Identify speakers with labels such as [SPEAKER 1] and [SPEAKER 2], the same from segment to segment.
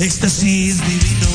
[SPEAKER 1] éxtasis divino.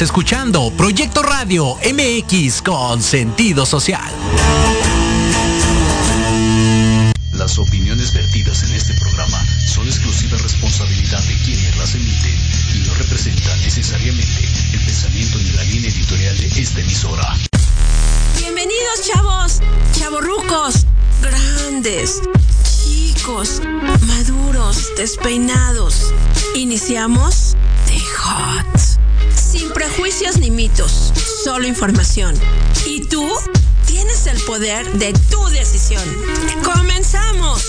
[SPEAKER 2] Estás escuchando Proyecto Radio MX con sentido social.
[SPEAKER 3] Las opiniones vertidas en este programa son exclusiva responsabilidad de quienes las emiten y no representan necesariamente el pensamiento ni la línea editorial de esta emisora.
[SPEAKER 4] Bienvenidos chavos, chavorrucos, grandes, chicos, maduros, despeinados. Iniciamos The Hot. Ni mitos, solo información. ¿Y tú? Tienes el poder de tu decisión. ¡Comenzamos!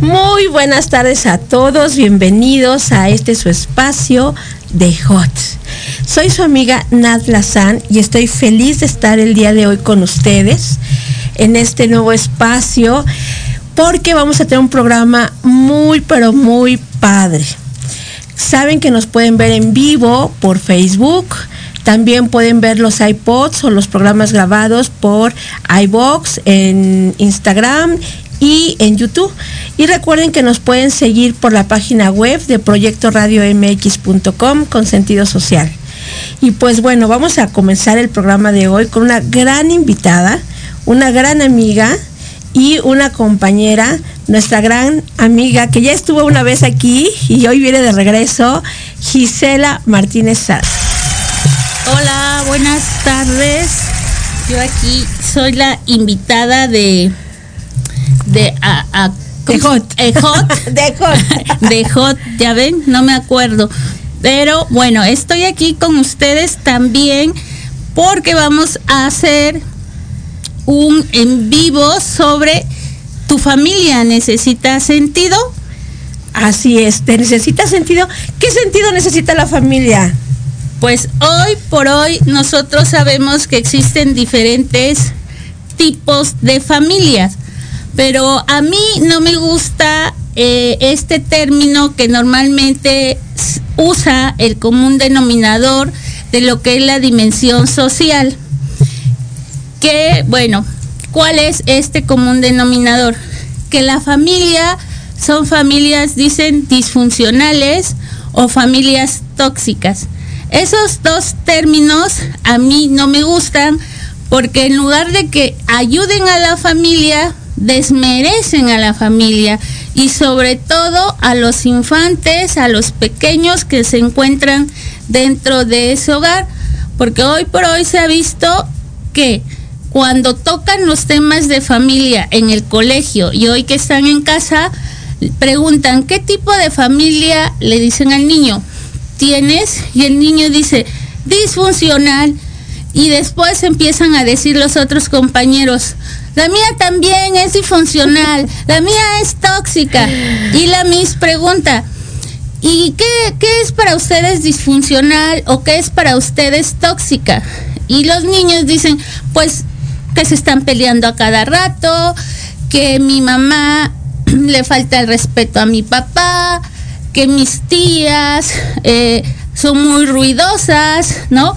[SPEAKER 4] Muy buenas tardes a todos, bienvenidos a este su espacio de Hot. Soy su amiga Nat Lazán y estoy feliz de estar el día de hoy con ustedes en este nuevo espacio porque vamos a tener un programa muy pero muy padre. Saben que nos pueden ver en vivo por Facebook. También pueden ver los iPods o los programas grabados por iBox en Instagram y en YouTube. Y recuerden que nos pueden seguir por la página web de proyectoradiomx.com con sentido social. Y pues bueno, vamos a comenzar el programa de hoy con una gran invitada, una gran amiga y una compañera, nuestra gran amiga que ya estuvo una vez aquí y hoy viene de regreso, Gisela Martínez Saz.
[SPEAKER 5] Hola, buenas tardes. Yo aquí soy la invitada de de a, a-
[SPEAKER 4] De Hot.
[SPEAKER 5] eh, Hot,
[SPEAKER 4] De Hot.
[SPEAKER 5] de Hot, ya ven, no me acuerdo. Pero bueno, estoy aquí con ustedes también porque vamos a hacer un en vivo sobre tu familia necesita sentido.
[SPEAKER 4] Así es, ¿te necesita sentido? ¿Qué sentido necesita la familia?
[SPEAKER 5] Pues hoy por hoy nosotros sabemos que existen diferentes tipos de familias, pero a mí no me gusta eh, este término que normalmente usa el común denominador de lo que es la dimensión social. Que, bueno, ¿cuál es este común denominador? Que la familia son familias, dicen, disfuncionales o familias tóxicas. Esos dos términos a mí no me gustan porque en lugar de que ayuden a la familia, desmerecen a la familia y sobre todo a los infantes, a los pequeños que se encuentran dentro de ese hogar. Porque hoy por hoy se ha visto que cuando tocan los temas de familia en el colegio y hoy que están en casa, preguntan qué tipo de familia le dicen al niño tienes y el niño dice disfuncional y después empiezan a decir los otros compañeros la mía también es disfuncional la mía es tóxica y la Miss pregunta ¿y qué, qué es para ustedes disfuncional o qué es para ustedes tóxica? Y los niños dicen pues que se están peleando a cada rato que mi mamá le falta el respeto a mi papá, que mis tías eh, son muy ruidosas, ¿no?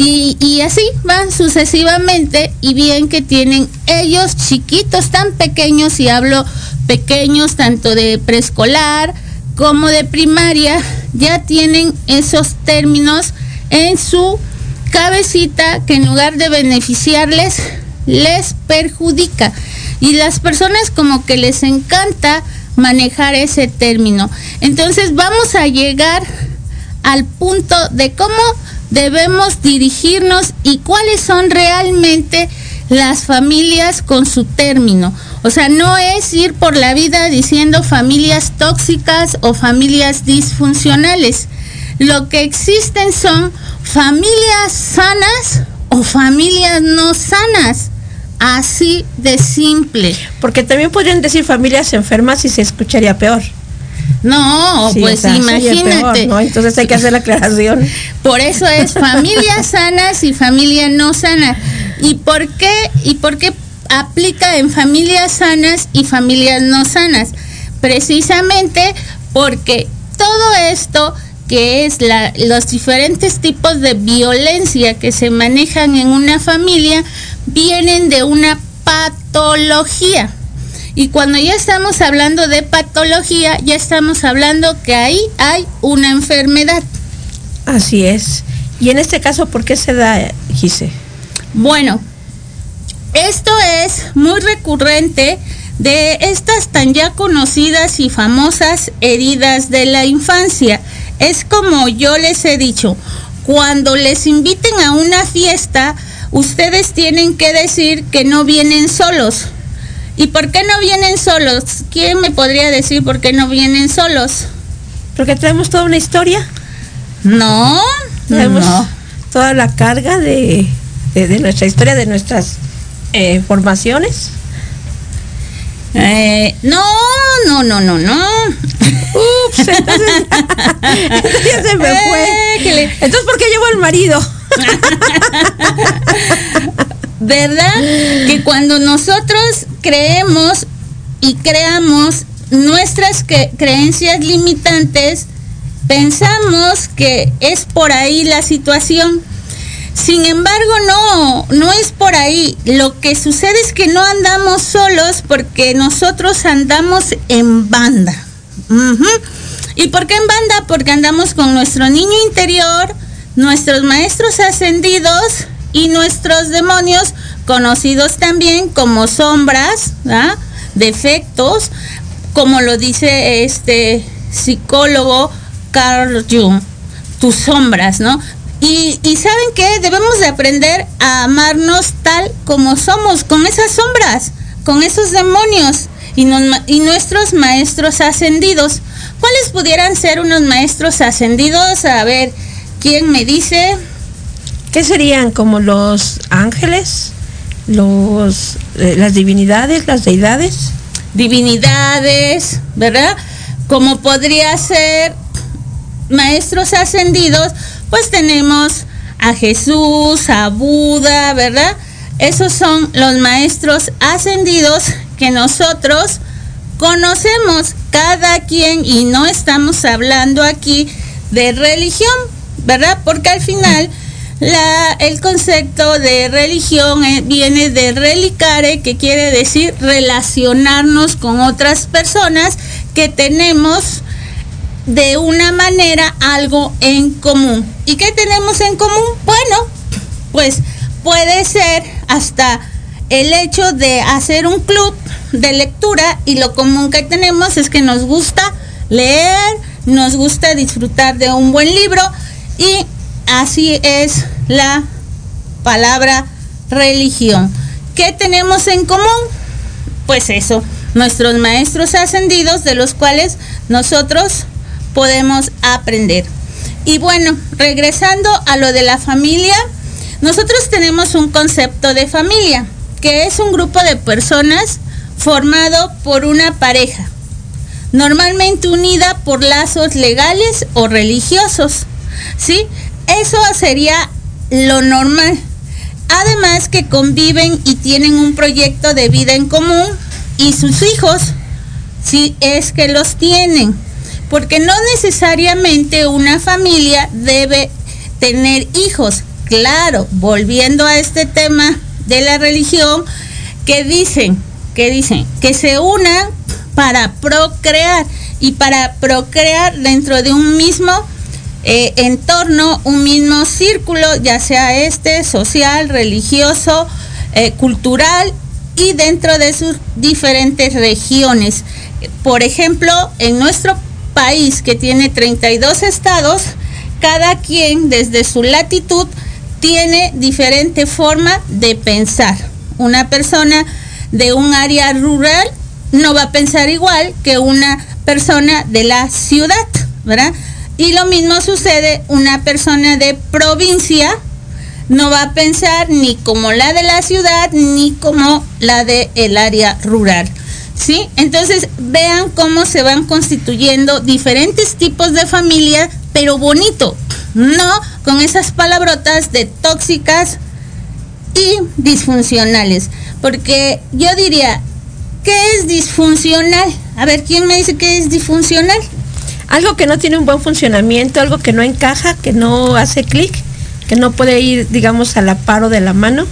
[SPEAKER 5] Y, así van sucesivamente y bien que tienen ellos chiquitos, tan pequeños, y hablo pequeños tanto de preescolar como de primaria, ya tienen esos términos en su cabecita que en lugar de beneficiarles, les perjudica. Y las personas como que les encanta manejar ese término. Entonces vamos a llegar al punto de cómo debemos dirigirnos y cuáles son realmente las familias con su término. O sea, no es ir por la vida diciendo familias tóxicas o familias disfuncionales. Lo que existen son familias sanas o familias no sanas. Así de simple.
[SPEAKER 4] Porque también podrían decir familias enfermas y se escucharía peor.
[SPEAKER 5] No,
[SPEAKER 4] Sí,
[SPEAKER 5] pues
[SPEAKER 4] o sea,
[SPEAKER 5] imagínate.
[SPEAKER 4] peor, ¿no? Entonces hay que hacer la aclaración.
[SPEAKER 5] Por eso es familias sanas y familia no sana. ¿Y por qué? ¿Y por qué aplica en familias sanas y familias no sanas? Precisamente porque todo esto que es la, los diferentes tipos de violencia que se manejan en una familia, vienen de una patología. Y cuando ya estamos hablando de patología, ya estamos hablando que ahí hay una enfermedad.
[SPEAKER 4] Así es. Y en este caso, ¿por qué se da, Gise?
[SPEAKER 5] Bueno, esto es muy recurrente de estas tan ya conocidas y famosas heridas de la infancia. Es como yo les he dicho, cuando les inviten a una fiesta, ustedes tienen que decir que no vienen solos. ¿Y por qué no vienen solos? ¿Quién me podría decir por qué no vienen solos?
[SPEAKER 4] Porque tenemos toda una historia,
[SPEAKER 5] No,
[SPEAKER 4] tenemos
[SPEAKER 5] no.
[SPEAKER 4] toda la carga de, de- de nuestra historia, de nuestras eh, formaciones.
[SPEAKER 5] Eh, no, no, no, no, no.
[SPEAKER 4] Ups, entonces, entonces ya se me fue. Entonces, ¿por qué llevo al marido?
[SPEAKER 5] ¿Verdad? Que cuando nosotros creemos y creamos nuestras cre- creencias limitantes, pensamos que es por ahí la situación. Sin embargo, no, no es por ahí. Lo que sucede es que no andamos solos porque nosotros andamos en banda. ¿Y por qué en banda? Porque andamos con nuestro niño interior, nuestros maestros ascendidos y nuestros demonios, conocidos también como sombras, defectos, como lo dice este psicólogo Carl Jung, tus sombras, ¿no? Y, saben que debemos de aprender a amarnos tal como somos, con esas sombras, con esos demonios y nuestros maestros ascendidos. ¿Cuáles pudieran ser unos maestros ascendidos? A ver, ¿quién me dice?
[SPEAKER 4] ¿Qué serían como los ángeles, los eh, las divinidades, las deidades?
[SPEAKER 5] divinidades, ¿verdad? Como podría ser maestros ascendidos, pues tenemos a Jesús, a Buda, ¿verdad? Esos son los maestros ascendidos que nosotros conocemos cada quien y no estamos hablando aquí de religión, ¿verdad? Porque al final el concepto de religión eh, viene de relicare, que quiere decir relacionarnos con otras personas que tenemos de una manera algo en común. ¿Y qué tenemos en común? Bueno, pues puede ser hasta el hecho de hacer un club de lectura y lo común que tenemos es que nos gusta leer, nos gusta disfrutar de un buen libro y así es la palabra religión. ¿Qué tenemos en común? Pues eso, nuestros maestros ascendidos de los cuales nosotros podemos aprender. Y bueno, regresando a lo de la familia, nosotros tenemos un concepto de familia, que es un grupo de personas formado por una pareja, normalmente unida por lazos legales o religiosos. ¿Sí? Eso sería lo normal. Además que conviven y tienen un proyecto de vida en común y sus hijos, si es que los tienen. Porque no necesariamente una familia debe tener hijos. Claro, volviendo a este tema de la religión, que dicen, que dicen, que se unan para procrear y para procrear dentro de un mismo eh, entorno, un mismo círculo, ya sea este social, religioso, eh, cultural y dentro de sus diferentes regiones. Por ejemplo, en nuestro país que tiene 32 estados, cada quien desde su latitud tiene diferente forma de pensar. Una persona de un área rural no va a pensar igual que una persona de la ciudad, ¿verdad? Y lo mismo sucede una persona de provincia no va a pensar ni como la de la ciudad ni como la de el área rural. ¿Sí? Entonces vean cómo se van constituyendo diferentes tipos de familia, pero bonito, no con esas palabrotas de tóxicas y disfuncionales. Porque yo diría, ¿qué es disfuncional? A ver, ¿quién me dice qué es disfuncional?
[SPEAKER 4] Algo que no tiene un buen funcionamiento, algo que no encaja, que no hace clic, que no puede ir, digamos, a la par o de la mano.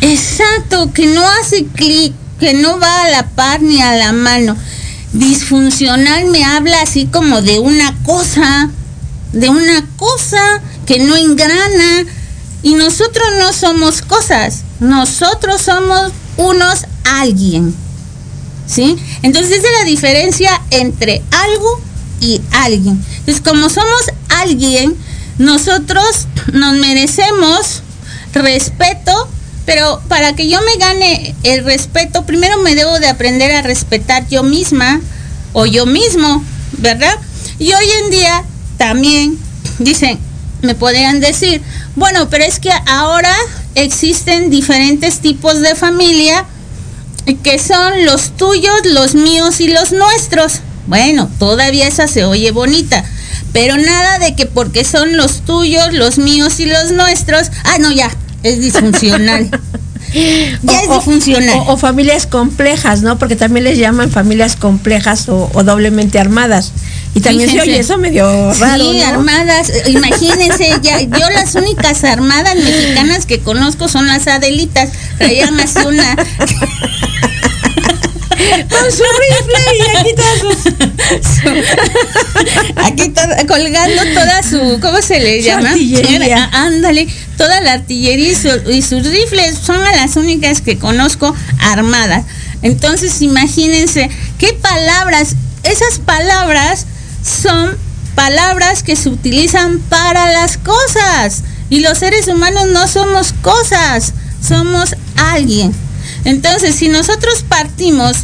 [SPEAKER 5] Exacto, que no hace clic, que no va a la par ni a la mano. Disfuncional me habla así como de una cosa, de una cosa que no engrana. Y nosotros no somos cosas, nosotros somos unos alguien. ¿Sí? Entonces esa es la diferencia entre algo y alguien. Entonces como somos alguien, nosotros nos merecemos respeto, pero para que yo me gane el respeto, primero me debo de aprender a respetar yo misma o yo mismo, ¿verdad? Y hoy en día también dicen, me podrían decir, bueno, pero es que ahora existen diferentes tipos de familia que son los tuyos, los míos y los nuestros. Bueno, todavía esa se oye bonita, pero nada de que porque son los tuyos, los míos y los nuestros, ah, no, ya, es disfuncional. ya es
[SPEAKER 4] O-
[SPEAKER 5] disfuncional.
[SPEAKER 4] O, o familias complejas, ¿no? Porque también les llaman familias complejas o, o doblemente armadas. Y también se oye eso medio raro.
[SPEAKER 5] Sí,
[SPEAKER 4] ¿no?
[SPEAKER 5] armadas. Imagínense, ya, yo las únicas armadas mexicanas que conozco son las Adelitas. Traían así una.
[SPEAKER 4] Con su rifle y aquí todas sus-
[SPEAKER 5] Aquí to- colgando toda su. ¿Cómo se le llama?
[SPEAKER 4] artillería.
[SPEAKER 5] Ah, Ándale, toda la artillería y, su- y sus rifles son a las únicas que conozco armadas. Entonces, imagínense qué palabras. Esas palabras son palabras que se utilizan para las cosas. Y los seres humanos no somos cosas, somos alguien. Entonces, si nosotros partimos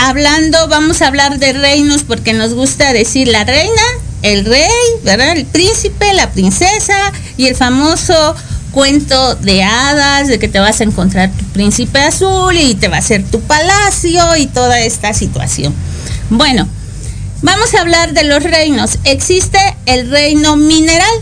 [SPEAKER 5] hablando, vamos a hablar de reinos porque nos gusta decir la reina, el rey, ¿verdad? El príncipe, la princesa y el famoso cuento de hadas de que te vas a encontrar tu príncipe azul y te va a hacer tu palacio y toda esta situación. Bueno, vamos a hablar de los reinos. Existe el reino mineral,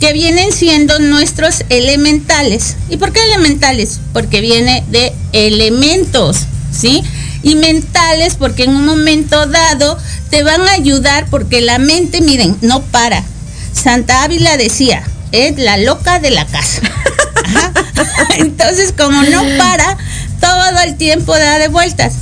[SPEAKER 5] que vienen siendo nuestros elementales. ¿Y por qué elementales? Porque viene de elementos, ¿sí? Y mentales porque en un momento dado te van a ayudar porque la mente, miren, no para. Santa Ávila decía, es la loca de la casa. Ajá. Entonces, como no para, todo el tiempo da de vueltas.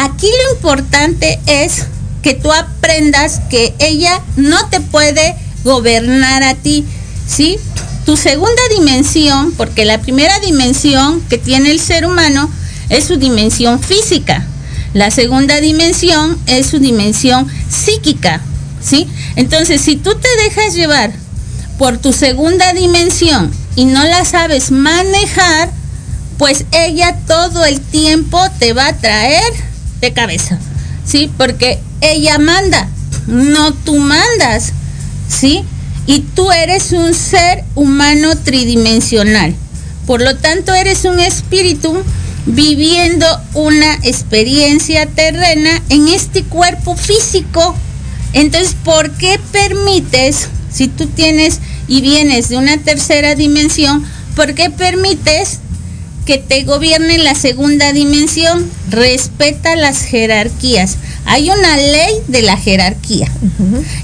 [SPEAKER 5] Aquí lo importante es que tú aprendas que ella no te puede gobernar a ti, ¿sí? Tu segunda dimensión, porque la primera dimensión que tiene el ser humano es su dimensión física. La segunda dimensión es su dimensión psíquica, ¿sí? Entonces, si tú te dejas llevar por tu segunda dimensión y no la sabes manejar, pues ella todo el tiempo te va a traer de cabeza, ¿sí? Porque ella manda, no tú mandas, ¿sí? Y tú eres un ser humano tridimensional. Por lo tanto, eres un espíritu viviendo una experiencia terrena en este cuerpo físico. Entonces, ¿por qué permites, si tú tienes y vienes de una tercera dimensión, ¿por qué permites que te gobierne la segunda dimensión? Respeta las jerarquías. Hay una ley de la jerarquía.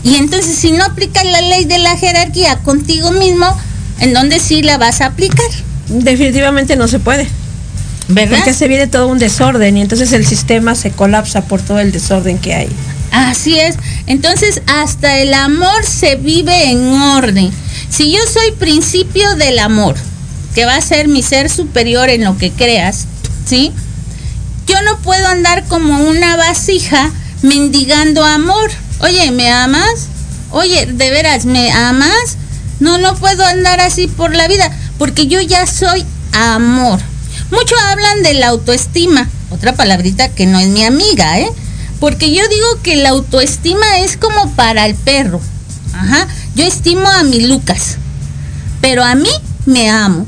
[SPEAKER 5] Y entonces, si no aplicas la ley de la jerarquía contigo mismo, ¿en dónde sí la vas a aplicar?
[SPEAKER 4] Definitivamente no se puede.
[SPEAKER 5] ¿Verdad?
[SPEAKER 4] Porque se viene todo un desorden y entonces el sistema se colapsa por todo el desorden que hay.
[SPEAKER 5] Así es. Entonces, hasta el amor se vive en orden. Si yo soy principio del amor, que va a ser mi ser superior en lo que creas, ¿sí? Yo no puedo andar como una vasija mendigando amor. Oye, ¿me amas? Oye, ¿de veras me amas? No, no puedo andar así por la vida, porque yo ya soy amor. Mucho hablan de la autoestima, otra palabrita que no es mi amiga, ¿eh? Porque yo digo que la autoestima es como para el perro. Ajá. Yo estimo a mi Lucas, pero a mí me amo.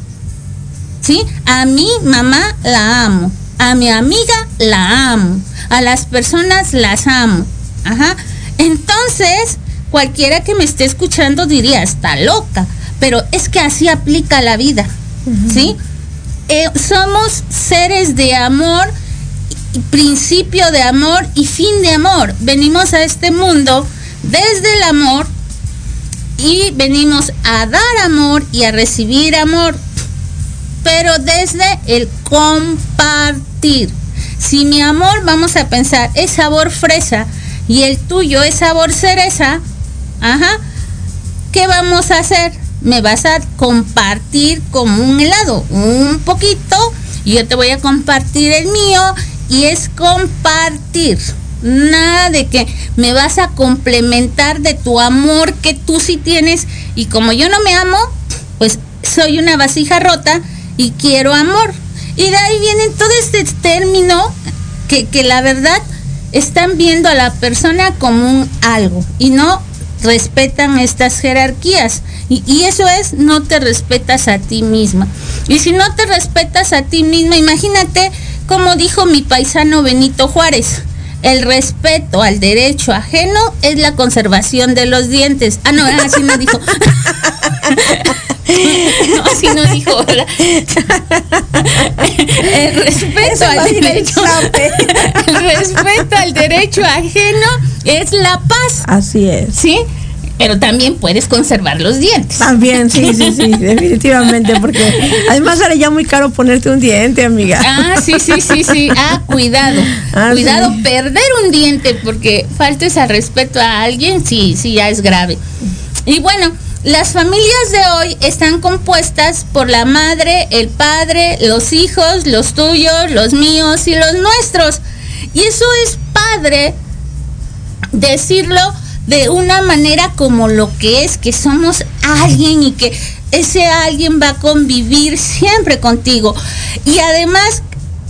[SPEAKER 5] ¿Sí? A mi mamá la amo. A mi amiga la amo. A las personas las amo. Ajá. Entonces, cualquiera que me esté escuchando diría, está loca. Pero es que así aplica la vida. ¿Sí? Eh, somos seres de amor principio de amor y fin de amor. Venimos a este mundo desde el amor y venimos a dar amor y a recibir amor, pero desde el compartir. Si mi amor, vamos a pensar, es sabor fresa y el tuyo es sabor cereza, ¿qué vamos a hacer? Me vas a compartir como un helado, un poquito, y yo te voy a compartir el mío, y es compartir. Nada de que me vas a complementar de tu amor que tú sí tienes, y como yo no me amo, pues soy una vasija rota y quiero amor. Y de ahí viene todo este término que, que la verdad están viendo a la persona como un algo y no respetan estas jerarquías. Y, y, eso es, no te respetas a ti misma. Y si no te respetas a ti misma, imagínate como dijo mi paisano Benito Juárez. El respeto al derecho ajeno es la conservación de los dientes. Ah, no, así no dijo. no, así no dijo. ¿verdad? El respeto al derecho. El respeto al derecho ajeno es la paz.
[SPEAKER 4] Así es.
[SPEAKER 5] ¿Sí? Pero también puedes conservar los dientes.
[SPEAKER 4] También, sí, sí, sí, definitivamente, porque además sale ya muy caro ponerte un diente, amiga.
[SPEAKER 5] Ah, sí, sí, sí, sí. Ah, cuidado.
[SPEAKER 4] Ah,
[SPEAKER 5] cuidado,
[SPEAKER 4] sí.
[SPEAKER 5] perder un diente porque faltes al respeto a alguien, sí, sí, ya es grave. Y bueno, las familias de hoy están compuestas por la madre, el padre, los hijos, los tuyos, los míos y los nuestros. Y eso es padre decirlo de una manera como lo que es, que somos alguien y que ese alguien va a convivir siempre contigo. Y además,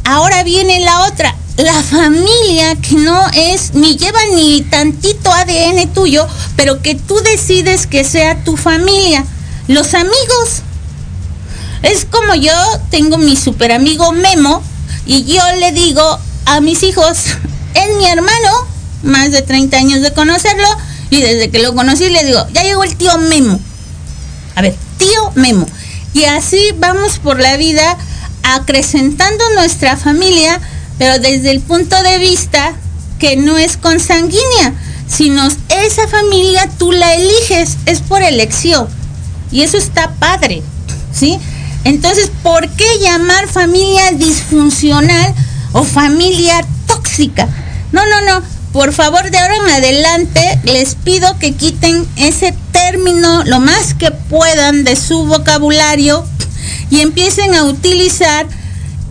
[SPEAKER 5] ahora viene la otra, la familia que no es, ni lleva ni tantito ADN tuyo, pero que tú decides que sea tu familia. Los amigos. Es como yo tengo mi super amigo Memo y yo le digo a mis hijos, es mi hermano, más de 30 años de conocerlo, y desde que lo conocí le digo, ya llegó el tío Memo. A ver, tío Memo. Y así vamos por la vida acrecentando nuestra familia, pero desde el punto de vista que no es consanguínea, sino esa familia tú la eliges, es por elección. Y eso está padre, ¿sí? Entonces, ¿por qué llamar familia disfuncional o familia tóxica? No, no, no. Por favor, de ahora en adelante les pido que quiten ese término lo más que puedan de su vocabulario y empiecen a utilizar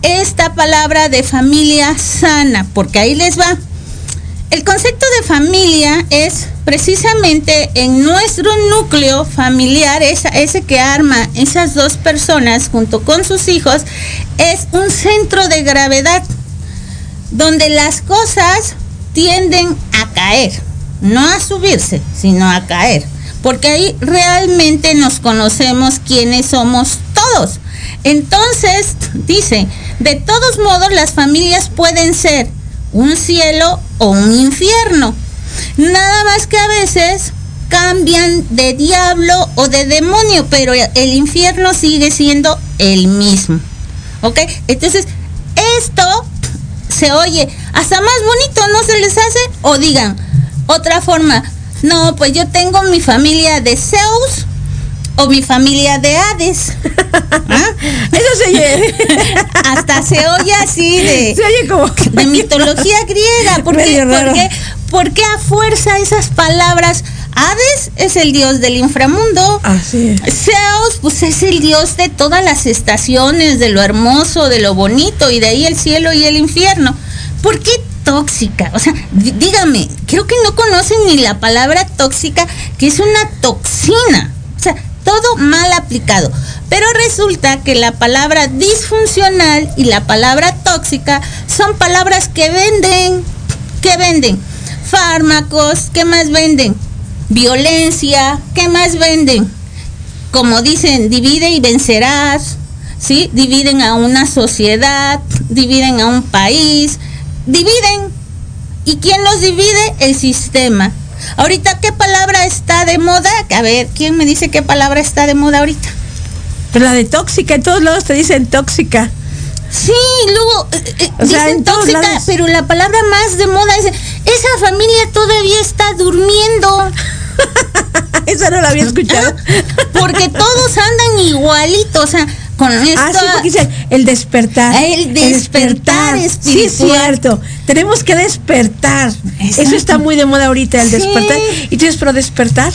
[SPEAKER 5] esta palabra de familia sana, porque ahí les va. El concepto de familia es precisamente en nuestro núcleo familiar, esa, ese que arma esas dos personas junto con sus hijos, es un centro de gravedad donde las cosas tienden a caer, no a subirse, sino a caer, porque ahí realmente nos conocemos quiénes somos Entonces, dice, de todos modos las familias pueden ser un cielo o un infierno. Nada más que a veces cambian de diablo o de demonio, pero el infierno sigue siendo el mismo. ¿Ok? Entonces, esto se oye hasta más bonito, ¿no se les hace? O digan, otra forma, no, pues yo tengo mi familia de Zeus o mi familia de Hades. ¿Ah?
[SPEAKER 4] Eso se oye,
[SPEAKER 5] Hasta se oye así de,
[SPEAKER 4] se oye como que-
[SPEAKER 5] de mitología griega. ¿Por qué,
[SPEAKER 4] Medio raro.
[SPEAKER 5] por qué- por qué a fuerza esas palabras? Hades es el dios del inframundo.
[SPEAKER 4] Así es.
[SPEAKER 5] Zeus, pues es el dios de todas las estaciones, de lo hermoso, de lo bonito, y de ahí el cielo y el infierno. ¿Por qué tóxica? O sea, dí- dígame, creo que no conocen ni la palabra tóxica, que es una toxina. Todo mal aplicado. Pero resulta que la palabra disfuncional y la palabra tóxica son palabras que venden. ¿Qué venden? Fármacos, ¿qué más venden? Violencia, ¿qué más venden? como dicen, divide y vencerás, ¿sí? Dividen a una sociedad, dividen a un país, dividen. ¿Y quién los divide? El sistema. Ahorita, ¿qué palabra está de moda? A ver, ¿quién me dice qué palabra está de moda ahorita?
[SPEAKER 4] Pero la de tóxica, en todos lados te dicen tóxica.
[SPEAKER 5] Sí, luego eh, eh,
[SPEAKER 4] O sea,
[SPEAKER 5] dicen tóxica,
[SPEAKER 4] lados.
[SPEAKER 5] pero la palabra más de moda es esa familia todavía está durmiendo
[SPEAKER 4] Esa no la había escuchado.
[SPEAKER 5] porque todos andan igualitos, o sea, con esto
[SPEAKER 4] Ah, sí, porque dice el despertar.
[SPEAKER 5] El despertar
[SPEAKER 4] Sí, es cierto. Tenemos que despertar. Eso está muy de moda ahorita, el
[SPEAKER 5] Sí.
[SPEAKER 4] despertar. ¿Y tienes pro despertar?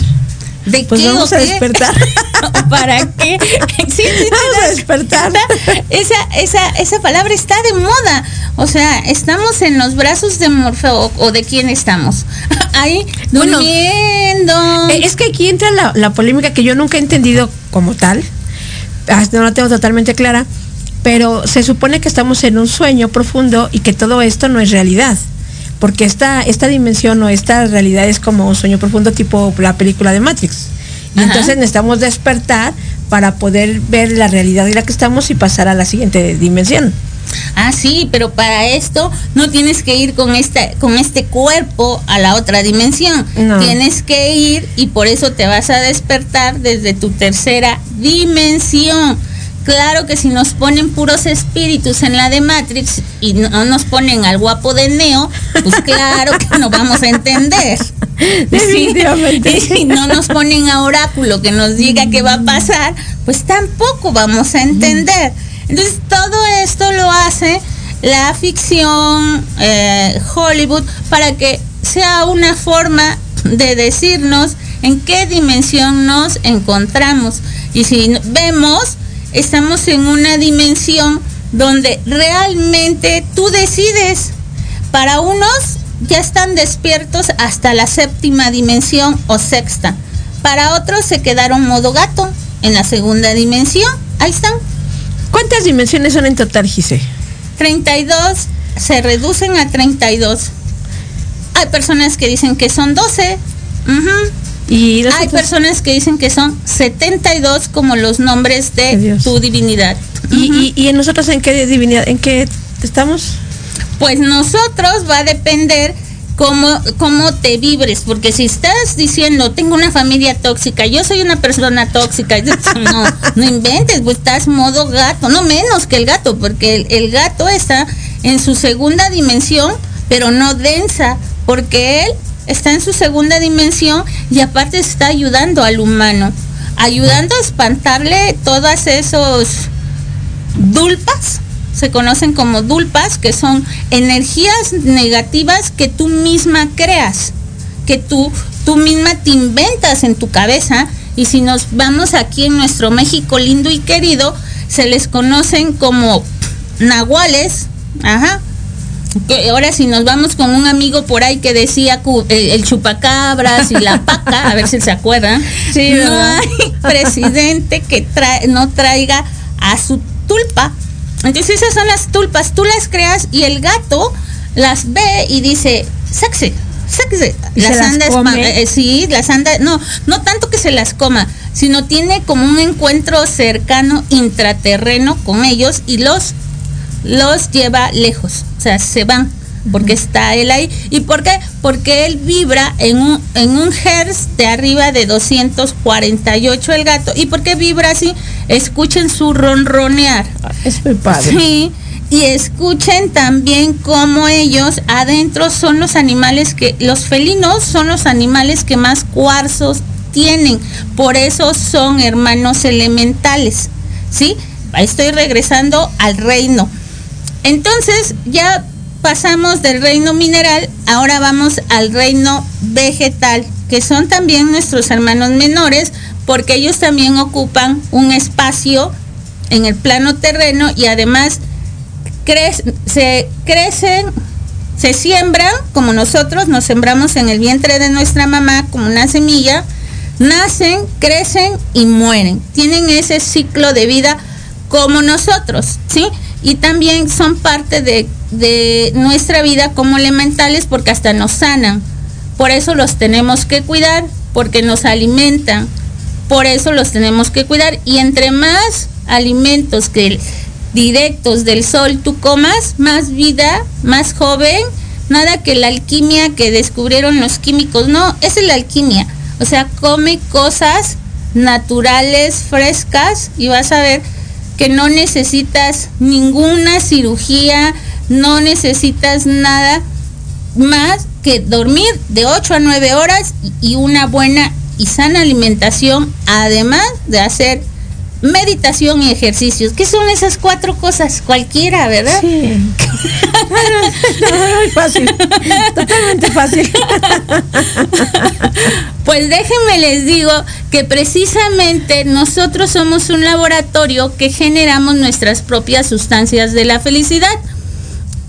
[SPEAKER 5] ¿De
[SPEAKER 4] Pues
[SPEAKER 5] qué
[SPEAKER 4] vamos
[SPEAKER 5] o
[SPEAKER 4] a despertar.
[SPEAKER 5] ¿Para qué? Sí, sí, te
[SPEAKER 4] Vamos a despertar.
[SPEAKER 5] Esa, esa, esa palabra está de moda. O sea, estamos en los brazos de Morfeo o de quién estamos. Ahí
[SPEAKER 4] Bueno,
[SPEAKER 5] durmiendo.
[SPEAKER 4] Eh, Es que aquí entra la, la polémica que yo nunca he entendido como tal. No la tengo totalmente clara. Pero se supone que estamos en un sueño profundo y que todo esto no es realidad. Porque esta, esta dimensión o esta realidad es como un sueño profundo tipo la película de Matrix. Y
[SPEAKER 5] Ajá.
[SPEAKER 4] entonces necesitamos despertar para poder ver la realidad en la que estamos y pasar a la siguiente dimensión.
[SPEAKER 5] Ah, sí, pero para esto no tienes que ir con esta, con este cuerpo a la otra dimensión.
[SPEAKER 4] No.
[SPEAKER 5] Tienes que ir y por eso te vas a despertar desde tu tercera dimensión. Claro que si nos ponen puros espíritus en la de Matrix y no nos ponen al guapo de Neo, pues claro que no vamos a entender.
[SPEAKER 4] Definitivamente.
[SPEAKER 5] Y si no nos ponen a oráculo que nos diga qué va a pasar, pues tampoco vamos a entender. Entonces todo esto lo hace la ficción eh, Hollywood para que sea una forma de decirnos en qué dimensión nos encontramos. Y si vemos, estamos en una dimensión donde realmente tú decides. Para unos ya están despiertos hasta la séptima dimensión o sexta. Para otros se quedaron modo gato en la segunda dimensión. Ahí están.
[SPEAKER 4] ¿Cuántas dimensiones son en total, Gise?
[SPEAKER 5] 32 se reducen a 32. Hay personas que dicen que son 12. Ujú.
[SPEAKER 4] Y
[SPEAKER 5] Hay personas que dicen que son 72 como los nombres de
[SPEAKER 4] Dios.
[SPEAKER 5] tu divinidad.
[SPEAKER 4] ¿Y, y, y en nosotros en qué divinidad, en qué estamos?
[SPEAKER 5] Pues nosotros va a depender cómo, cómo te vibres, porque si estás diciendo, tengo una familia tóxica, yo soy una persona tóxica, no, no inventes, estás modo gato, no menos que el gato, porque el, el gato está en su segunda dimensión, pero no densa, porque él está en su segunda dimensión y aparte está ayudando al humano, ayudando a espantarle todas esos dulpas, se conocen como dulpas, que son energías negativas que tú misma creas, que tú, tú misma te inventas en tu cabeza. Y si nos vamos aquí en nuestro México lindo y querido, se les conocen como nahuales, ajá. Que ahora si nos vamos con un amigo por ahí que decía el, chupacabras y la paca, a ver si se acuerdan.
[SPEAKER 4] Sí,
[SPEAKER 5] no hay presidente que trae, no traiga a su tulpa. Entonces esas son las tulpas, tú las creas y el gato las ve y dice, sexy, sexy.
[SPEAKER 4] ¿Y se
[SPEAKER 5] Las
[SPEAKER 4] las
[SPEAKER 5] anda eh, sí, las anda, no, no tanto que se las coma, sino tiene como un encuentro cercano intraterreno con ellos y los los lleva lejos, o sea, se van porque está él ahí. ¿Y por qué? Porque él vibra en un, en un hertz de arriba de 248 el gato. ¿Y por qué vibra así? Escuchen su ronronear.
[SPEAKER 4] Es muy padre.
[SPEAKER 5] Sí, y escuchen también cómo ellos adentro son los animales que, los felinos son los animales que más cuarzos tienen, por eso son hermanos elementales, ¿sí? Estoy regresando al reino. Entonces ya pasamos del reino mineral, ahora vamos al reino vegetal, que son también nuestros hermanos menores, porque ellos también ocupan un espacio en el plano terreno y además cre- se crecen, se siembran como nosotros, nos sembramos en el vientre de nuestra mamá como una semilla, nacen, crecen y mueren. Tienen ese ciclo de vida como nosotros, ¿sí? Y también son parte de, de nuestra vida como elementales porque hasta nos sanan. Por eso los tenemos que cuidar, porque nos alimentan. Por eso los tenemos que cuidar. Y entre más alimentos directos del sol tú comas, más vida, más joven. Nada que la alquimia que descubrieron los químicos. No, esa es la alquimia. O sea, come cosas naturales, frescas y vas a ver que no necesitas ninguna cirugía, no necesitas nada más que dormir de 8 a 9 horas y una buena y sana alimentación, además de hacer meditación y ejercicios. ¿Qué son esas cuatro cosas? Cualquiera, ¿verdad?
[SPEAKER 4] Sí. Muy fácil. Totalmente fácil.
[SPEAKER 5] Pues déjenme les digo que precisamente nosotros somos un laboratorio que generamos nuestras propias sustancias de la felicidad.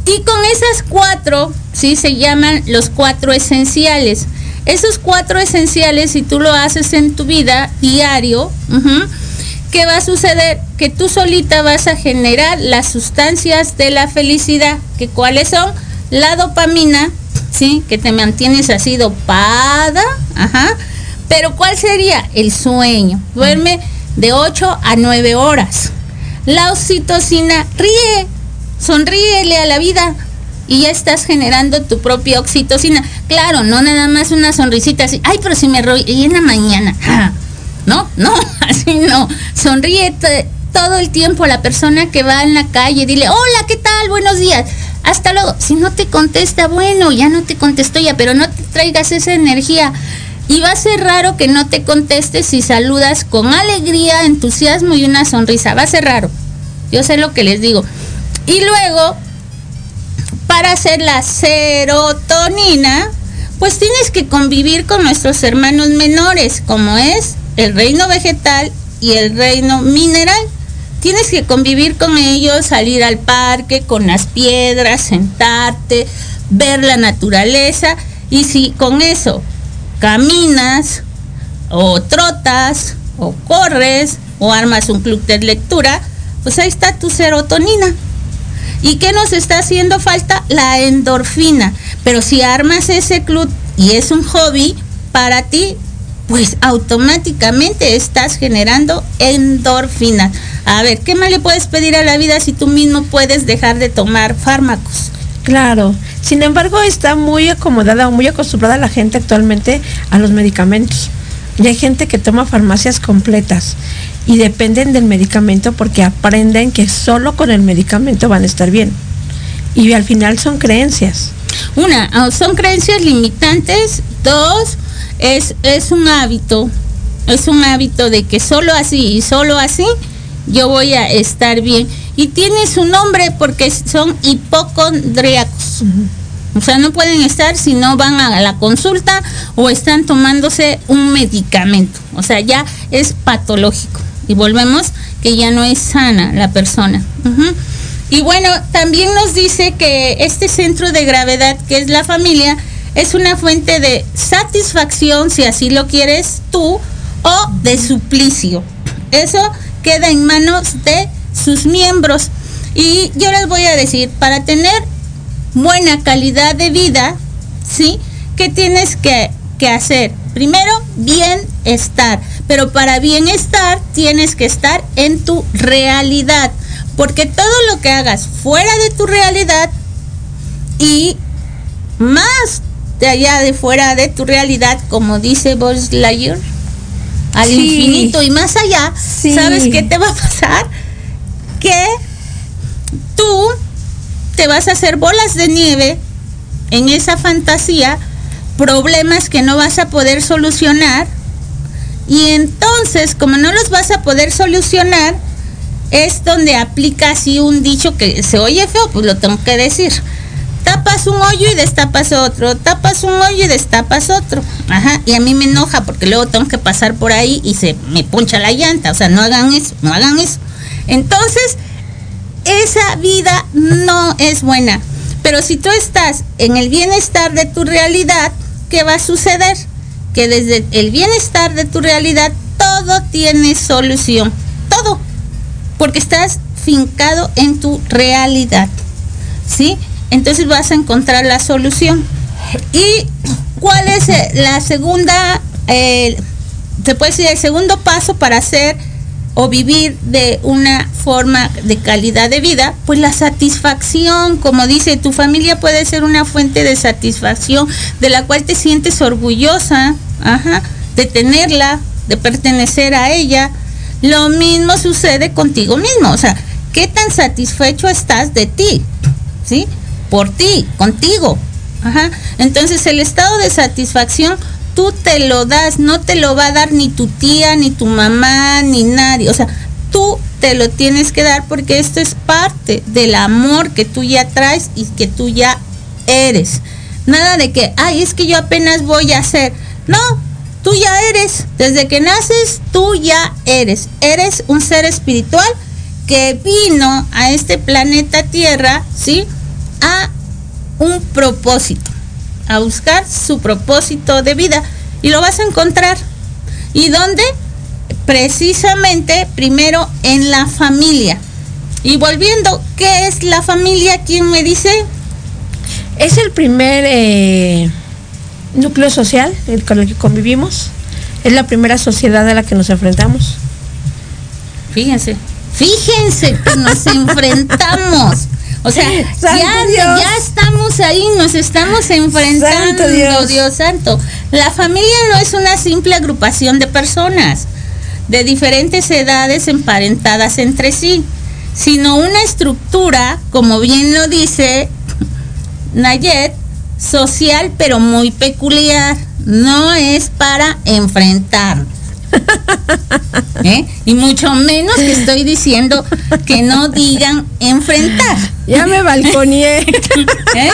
[SPEAKER 5] Y con esas cuatro, sí, se llaman los cuatro esenciales. Esos cuatro esenciales, si tú lo haces en tu vida diario, ¿qué va a suceder? Que tú solita vas a generar las sustancias de la felicidad, que cuáles son la dopamina, ¿sí? Que te mantienes así dopada, ajá. Pero ¿cuál sería? El sueño. Duerme de 8 a 9 horas. La oxitocina, ríe, sonríele a la vida y ya estás generando tu propia oxitocina. Claro, no nada más una sonrisita así, ay, pero si me río en la mañana. No, no, así no. Sonríe todo el tiempo la persona que va en la calle, dile, hola, ¿qué tal? Buenos días. Hasta luego. Si no te contesta, bueno, ya no te contestó ya, pero no te traigas esa energía. Y va a ser raro que no te contestes si saludas con alegría, entusiasmo y una sonrisa. Va a ser raro. Yo sé lo que les digo. Y luego, para hacer la serotonina, pues tienes que convivir con nuestros hermanos menores, como es el reino vegetal y el reino mineral. Tienes que convivir con ellos, salir al parque con las piedras, sentarte, ver la naturaleza y si con eso caminas o trotas o corres o armas un club de lectura, pues ahí está tu serotonina. ¿Y qué nos está haciendo falta? La endorfina. Pero si armas ese club y es un hobby para ti, pues automáticamente estás generando endorfina. A ver, ¿qué más le puedes pedir a la vida si tú mismo puedes dejar de tomar fármacos?
[SPEAKER 4] Claro. Sin embargo, está muy acomodada o muy acostumbrada la gente actualmente a los medicamentos. Y hay gente que toma farmacias completas y dependen del medicamento porque aprenden que solo con el medicamento van a estar bien. Y al final son creencias.
[SPEAKER 5] Una, ah, son creencias limitantes. Dos, es, es un hábito. Es un hábito de que solo así y solo así yo voy a estar bien. Y tiene su nombre porque son hipocondríacos. O sea, no pueden estar si no van a la consulta o están tomándose un medicamento. O sea, ya es patológico. Y volvemos que ya no es sana la persona. Y bueno, también nos dice que este centro de gravedad, que es la familia, es una fuente de satisfacción, si así lo quieres tú, o de suplicio. Eso queda en manos de sus miembros. Y yo les voy a decir, para tener buena calidad de vida, ¿sí? ¿Qué tienes que, que hacer? Primero, bienestar. Pero para bienestar tienes que estar en tu realidad. Porque todo lo que hagas fuera de tu realidad y más de allá de fuera de tu realidad, como dice Buzz Lightyear, al
[SPEAKER 4] Sí.
[SPEAKER 5] infinito y más allá,
[SPEAKER 4] Sí.
[SPEAKER 5] ¿sabes qué te va a pasar? Que tú te vas a hacer bolas de nieve en esa fantasía, problemas que no vas a poder solucionar, y entonces, como no los vas a poder solucionar, es donde aplica así un dicho que se oye feo, pues lo tengo que decir. Tapas un hoyo y destapas otro, tapas un hoyo y destapas otro. Ajá, y a mí me enoja porque luego tengo que pasar por ahí y se me poncha la llanta. O sea, no hagan eso, no hagan eso. Entonces, esa vida no es buena. Pero si tú estás en el bienestar de tu realidad, ¿qué va a suceder? Que desde el bienestar de tu realidad todo tiene solución. Todo. Porque estás fincado en tu realidad. ¿Sí? Entonces vas a encontrar la solución. ¿Y cuál es eh, la segunda, eh, se puede decir, el segundo paso para hacer o vivir de una forma de calidad de vida, pues la satisfacción, como dice, tu familia puede ser una fuente de satisfacción de la cual te sientes orgullosa, ajá, de tenerla, de pertenecer a ella. Lo mismo sucede contigo mismo, o sea, ¿qué tan satisfecho estás de ti? ¿Sí? Por ti, contigo. Ajá. Entonces el estado de satisfacción tú te lo das, no te lo va a dar ni tu tía, ni tu mamá, ni nadie. O sea, tú te lo tienes que dar porque esto es parte del amor que tú ya traes y que tú ya eres. Nada de que, ay, es que yo apenas voy a hacer. No, tú ya eres. Desde que naces, tú ya eres. Eres un ser espiritual que vino a este planeta Tierra, ¿sí? A un propósito, a buscar su propósito de vida. Y lo vas a encontrar. ¿Y dónde? Precisamente, primero, en la familia. Y volviendo, ¿qué es la familia? ¿Quién me dice?
[SPEAKER 4] Es el primer eh, núcleo social con el que convivimos. Es la primera sociedad a la que nos enfrentamos.
[SPEAKER 5] Fíjense, fíjense que nos enfrentamos. O sea, ya estamos ahí, nos estamos enfrentando,
[SPEAKER 4] Santo Dios.
[SPEAKER 5] Dios santo. La familia no es una simple agrupación de personas de diferentes edades emparentadas entre sí, sino una estructura, como bien lo dice Nayet, social pero muy peculiar. No es para enfrentar. ¿eh? Y mucho menos que estoy diciendo que no digan enfrentar.
[SPEAKER 4] Ya me balconeé.
[SPEAKER 5] ¿eh?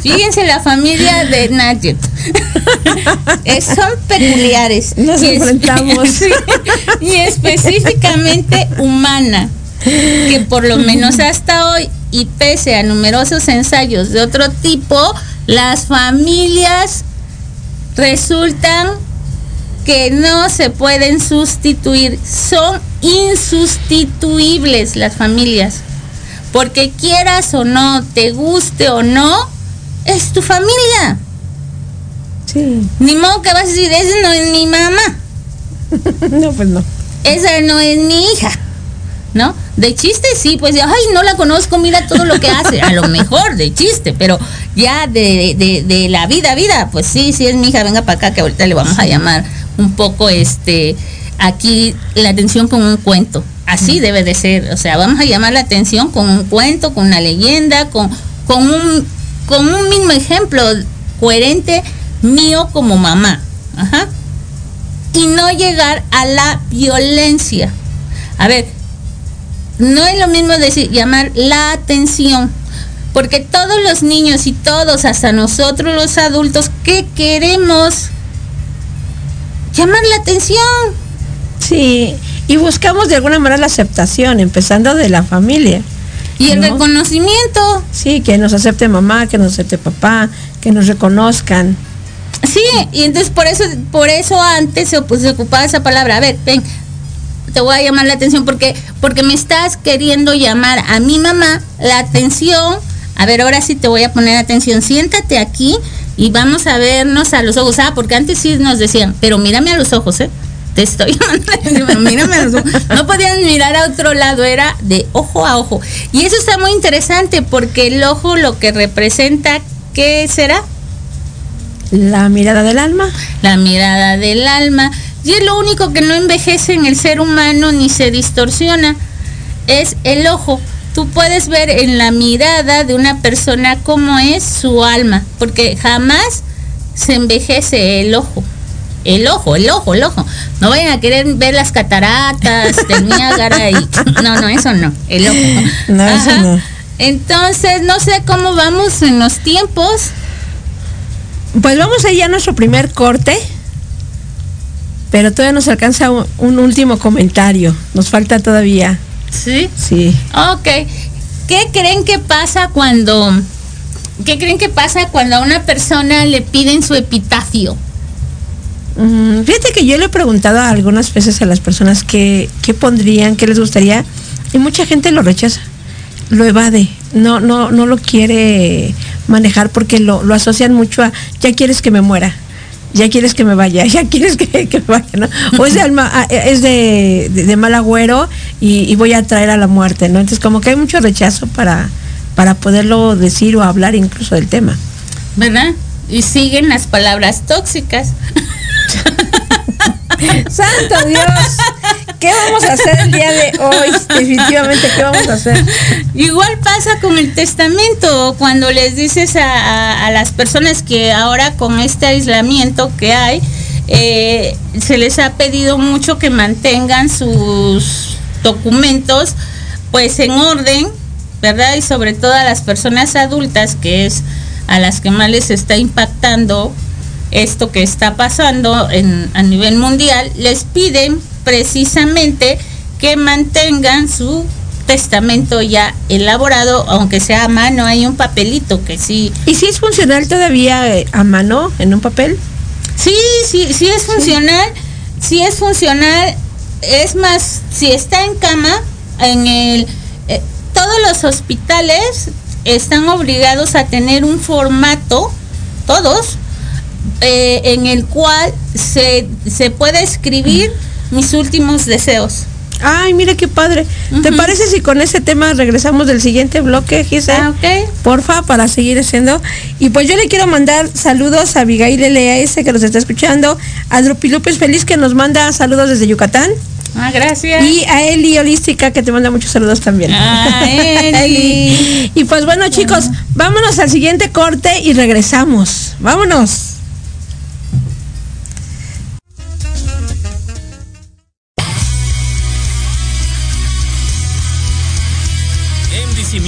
[SPEAKER 5] Fíjense la familia de Nayet. Eh, son peculiares.
[SPEAKER 4] Nos
[SPEAKER 5] Y
[SPEAKER 4] enfrentamos.
[SPEAKER 5] Y específicamente humana. Que por lo menos hasta hoy, y pese a numerosos ensayos de otro tipo, las familias resultan que no se pueden sustituir. Son insustituibles las familias. Porque quieras o no, te guste o no, es tu familia.
[SPEAKER 4] Sí.
[SPEAKER 5] Ni modo que vas a decir, esa no es mi mamá,
[SPEAKER 4] No, pues no.
[SPEAKER 5] esa no es mi hija. ¿No? De chiste sí, pues, ay, no la conozco, mira todo lo que hace. A lo mejor de chiste, pero ya de, de, de la vida, vida, pues sí, sí es mi hija, venga para acá, que ahorita le vamos a llamar un poco, este, aquí la atención con un cuento. Así debe de ser, o sea, vamos a llamar la atención con un cuento, con una leyenda, con, con, un, con un mismo ejemplo coherente mío como mamá. Ajá. Y no llegar a la violencia. A ver, no es lo mismo decir llamar la atención, porque todos los niños y todos, hasta nosotros los adultos, ¿qué queremos? Llamar la atención.
[SPEAKER 4] Sí. Y buscamos de alguna manera la aceptación, empezando de la familia.
[SPEAKER 5] Y el
[SPEAKER 4] ¿No?
[SPEAKER 5] reconocimiento.
[SPEAKER 4] Sí, que nos acepte mamá, que nos acepte papá, que nos reconozcan.
[SPEAKER 5] Sí, y entonces por eso, por eso antes se, pues, se ocupaba esa palabra. A ver, ven, te voy a llamar la atención porque, porque me estás queriendo llamar a mi mamá la atención. A ver, ahora sí te voy a poner atención. Siéntate aquí y vamos a vernos a los ojos. Ah, porque antes sí nos decían, pero mírame a los ojos, ¿eh? Te estoy mírame a los ojos. No podían mirar a otro lado, era de ojo a ojo. Y eso está muy interesante porque el ojo lo que representa, ¿qué será?
[SPEAKER 4] La mirada del alma.
[SPEAKER 5] la mirada del alma. Y es lo único que no envejece en el ser humano ni se distorsiona. Es el ojo. Tú puedes ver en la mirada de una persona cómo es su alma, porque jamás se envejece el ojo. El ojo, el ojo, el ojo. No vayan a querer ver las cataratas del Niágara y no, no, eso no, el ojo.
[SPEAKER 4] No, eso no.
[SPEAKER 5] Entonces, no sé cómo vamos en los tiempos.
[SPEAKER 4] Pues vamos allá a nuestro primer corte. Pero todavía nos alcanza un último comentario. Nos falta todavía.
[SPEAKER 5] Sí.
[SPEAKER 4] Sí.
[SPEAKER 5] Ok. ¿Qué creen que pasa cuando qué creen que pasa cuando a una persona le piden su epitafio?
[SPEAKER 4] Mm, fíjate que yo le he preguntado algunas veces a las personas qué, qué pondrían, qué les gustaría, y mucha gente lo rechaza, lo evade, no, no, no lo quiere manejar porque lo, lo asocian mucho a ya quieres que me muera, ya quieres que me vaya, ya quieres que, que me vaya, ¿no? O es de alma, ah, es de, de- de mal agüero y, y voy a traer a la muerte, ¿no? Entonces como que hay mucho rechazo para, para poderlo decir o hablar incluso del tema.
[SPEAKER 5] ¿Verdad? Y siguen las palabras tóxicas.
[SPEAKER 4] ¡Santo Dios! ¿Qué vamos a hacer el día de hoy? Definitivamente, ¿qué vamos a hacer?
[SPEAKER 5] Igual pasa con el testamento, cuando les dices a, las personas que ahora con este aislamiento que hay, eh, se les ha pedido mucho que mantengan sus documentos pues en orden, ¿verdad? Y sobre todo a las personas adultas, que es a las que más les está impactando esto que está pasando a nivel mundial, les piden precisamente que mantengan su testamento ya elaborado, aunque sea a mano, hay un papelito que sí,
[SPEAKER 4] ¿Y si es funcional todavía eh, a mano, en un papel?
[SPEAKER 5] sí, sí, sí es funcional, sí es funcional, es más, si está en cama, en el, eh, todos los hospitales están obligados a tener un formato, todos, eh, en el cual se, se puede escribir mis últimos deseos.
[SPEAKER 4] Ay, mira qué padre. ¿Te parece si con ese tema regresamos del siguiente bloque, Giselle?
[SPEAKER 5] Ah, ok.
[SPEAKER 4] Porfa, para seguir haciendo. Y pues yo le quiero mandar saludos a Abigail LAS que nos está escuchando, a Drupi López Feliz que nos manda saludos desde Yucatán
[SPEAKER 5] Ah, gracias.
[SPEAKER 4] y a Eli Holística que te manda muchos saludos también.
[SPEAKER 5] Ah, Eli.
[SPEAKER 4] Y pues bueno chicos, vámonos al siguiente corte y regresamos. Vámonos.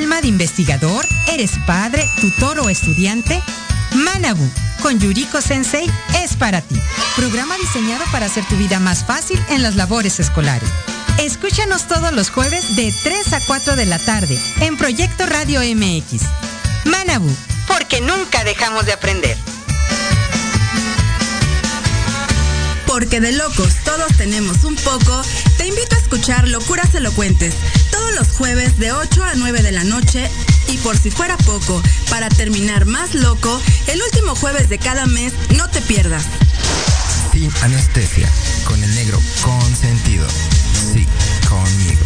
[SPEAKER 6] Alma de investigador, eres padre, tutor o estudiante, Manabu con Yuriko Sensei es para ti. Programa diseñado para hacer tu vida más fácil en las labores escolares. Escúchanos todos los jueves de 3 a 4 de la tarde en Proyecto Radio MX. Manabu, porque nunca dejamos de aprender.
[SPEAKER 7] Porque de locos todos tenemos un poco, te invito a escuchar Locuras Elocuentes todos los jueves de 8 a 9 de la noche y por si fuera poco, para terminar más loco, el último jueves de cada mes no te pierdas.
[SPEAKER 8] Sin anestesia, con el negro consentido. Sí, conmigo.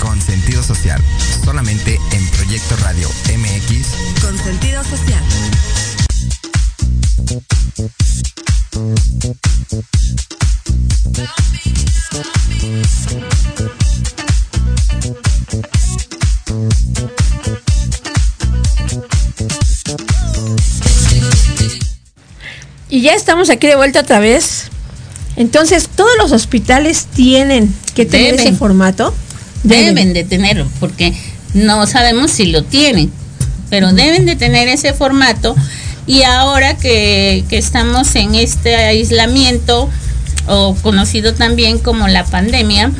[SPEAKER 8] Con sentido social, solamente en Proyecto Radio MX.
[SPEAKER 7] Con sentido social.
[SPEAKER 4] Y ya estamos aquí de vuelta otra vez. Entonces, todos los hospitales tienen que tener
[SPEAKER 5] Deben.
[SPEAKER 4] ese formato.
[SPEAKER 5] Deben de tenerlo, porque no sabemos si lo tienen, pero deben de tener ese formato. Y ahora que, que estamos en este aislamiento, o conocido también como la pandemia,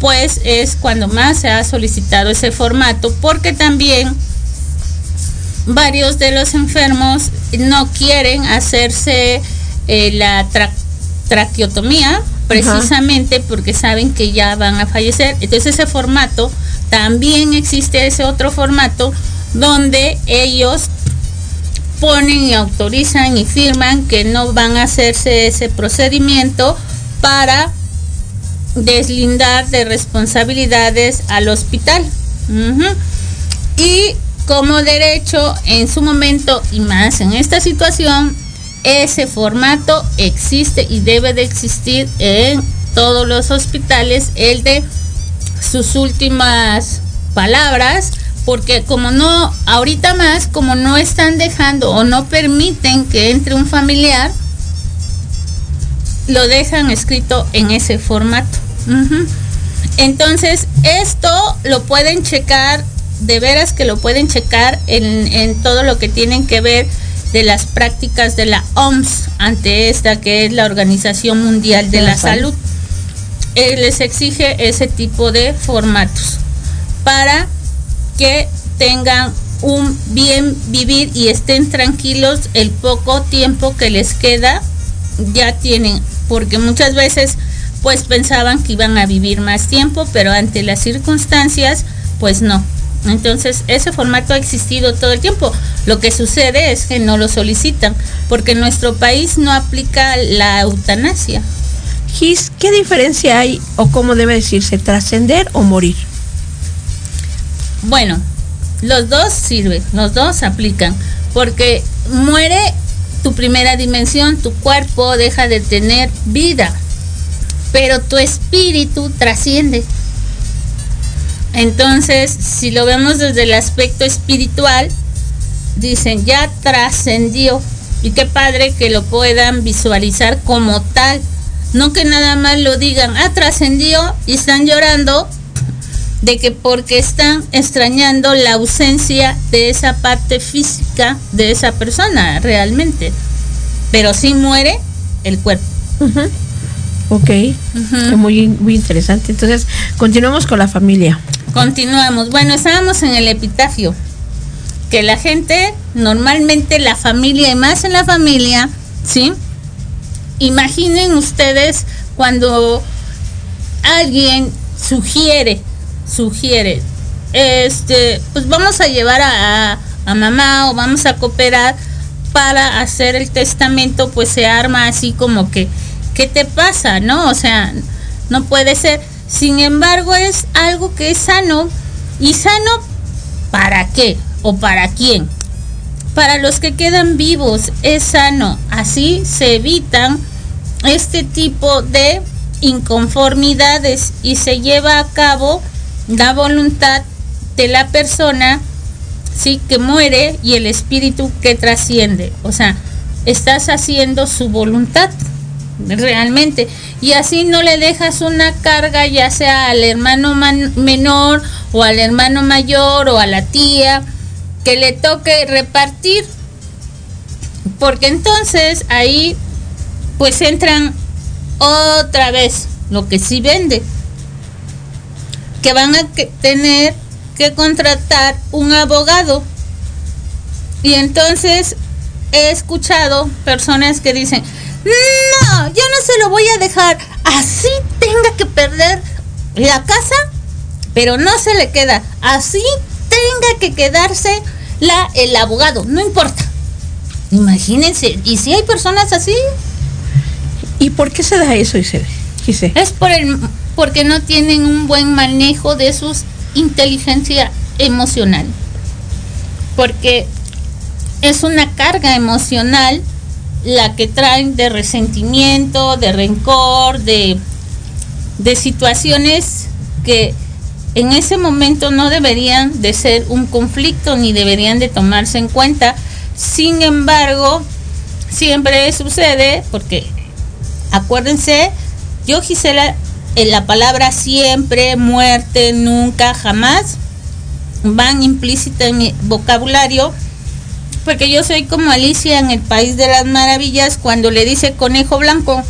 [SPEAKER 5] pues es cuando más se ha solicitado ese formato, porque también varios de los enfermos no quieren hacerse eh, la tra- traqueotomía precisamente porque saben que ya van a fallecer. Entonces ese formato, también existe ese otro formato donde ellos ponen y autorizan y firman que no van a hacerse ese procedimiento para deslindar de responsabilidades al hospital. Y como derecho en su momento y más en esta situación, ese formato existe y debe de existir en todos los hospitales, el de sus últimas palabras, porque como no, ahorita más, como no están dejando o no permiten que entre un familiar, lo dejan escrito en ese formato. Entonces, esto lo pueden checar, de veras que lo pueden checar en, en todo lo que tienen que ver de las prácticas de la OMS ante esta que es la Organización Mundial de la Salud. Eh, les exige ese tipo de formatos para que tengan un bien vivir y estén tranquilos el poco tiempo que les queda ya tienen porque muchas veces pues pensaban que iban a vivir más tiempo, pero ante las circunstancias, pues no. Entonces, ese formato ha existido todo el tiempo. Lo que sucede es que no lo solicitan, porque en nuestro país no aplica la eutanasia.
[SPEAKER 4] Gis, ¿qué diferencia hay o cómo debe decirse trascender o morir?
[SPEAKER 5] Bueno, los dos sirven, los dos aplican, porque muere tu primera dimensión, tu cuerpo deja de tener vida, pero tu espíritu trasciende. Entonces, si lo vemos desde el aspecto espiritual, dicen, ya trascendió. Y qué padre que lo puedan visualizar como tal. No que nada más lo digan, ah, trascendió y están llorando de que porque están extrañando la ausencia de esa parte física de esa persona realmente. Pero sí muere el cuerpo.
[SPEAKER 4] Ok, muy, muy interesante. Entonces, continuamos con la familia.
[SPEAKER 5] Continuamos. Bueno, estábamos en el epitafio. Que la gente, normalmente la familia y más en la familia, ¿sí? Imaginen ustedes cuando alguien sugiere, sugiere, este, pues vamos a llevar a, a- a mamá o vamos a cooperar para hacer el testamento, pues se arma así como que, ¿qué te pasa? ¿No? O sea, no puede ser. Sin embargo, es algo que es sano. ¿Y sano para qué? ¿O para quién? Para los que quedan vivos es sano. Así se evitan este tipo de inconformidades y se lleva a cabo la voluntad de la persona sí que muere y el espíritu que trasciende o sea estás haciendo su voluntad realmente. Y así no le dejas una carga ya sea al hermano man- menor o al hermano mayor o a la tía que le toque repartir. Porque entonces ahí pues entran otra vez lo que sí vende que van a tener que contratar un abogado. Y entonces he escuchado personas que dicen no, yo no se lo voy a dejar. Así tenga que perder la casa pero no se le queda. Así tenga que quedarse la el abogado no importa. Imagínense y si hay personas así.
[SPEAKER 4] ¿Y por qué se da eso,
[SPEAKER 5] es por el porque no tienen un buen manejo de su inteligencia emocional. Porque es una carga emocional la que traen de resentimiento, de rencor, de, de situaciones que en ese momento no deberían de ser un conflicto ni deberían de tomarse en cuenta. Sin embargo, siempre sucede porque acuérdense, yo Gisela, en la palabra siempre, muerte, nunca, jamás, van implícita en mi vocabulario, porque yo soy como Alicia en el País de las Maravillas cuando le dice conejo blanco.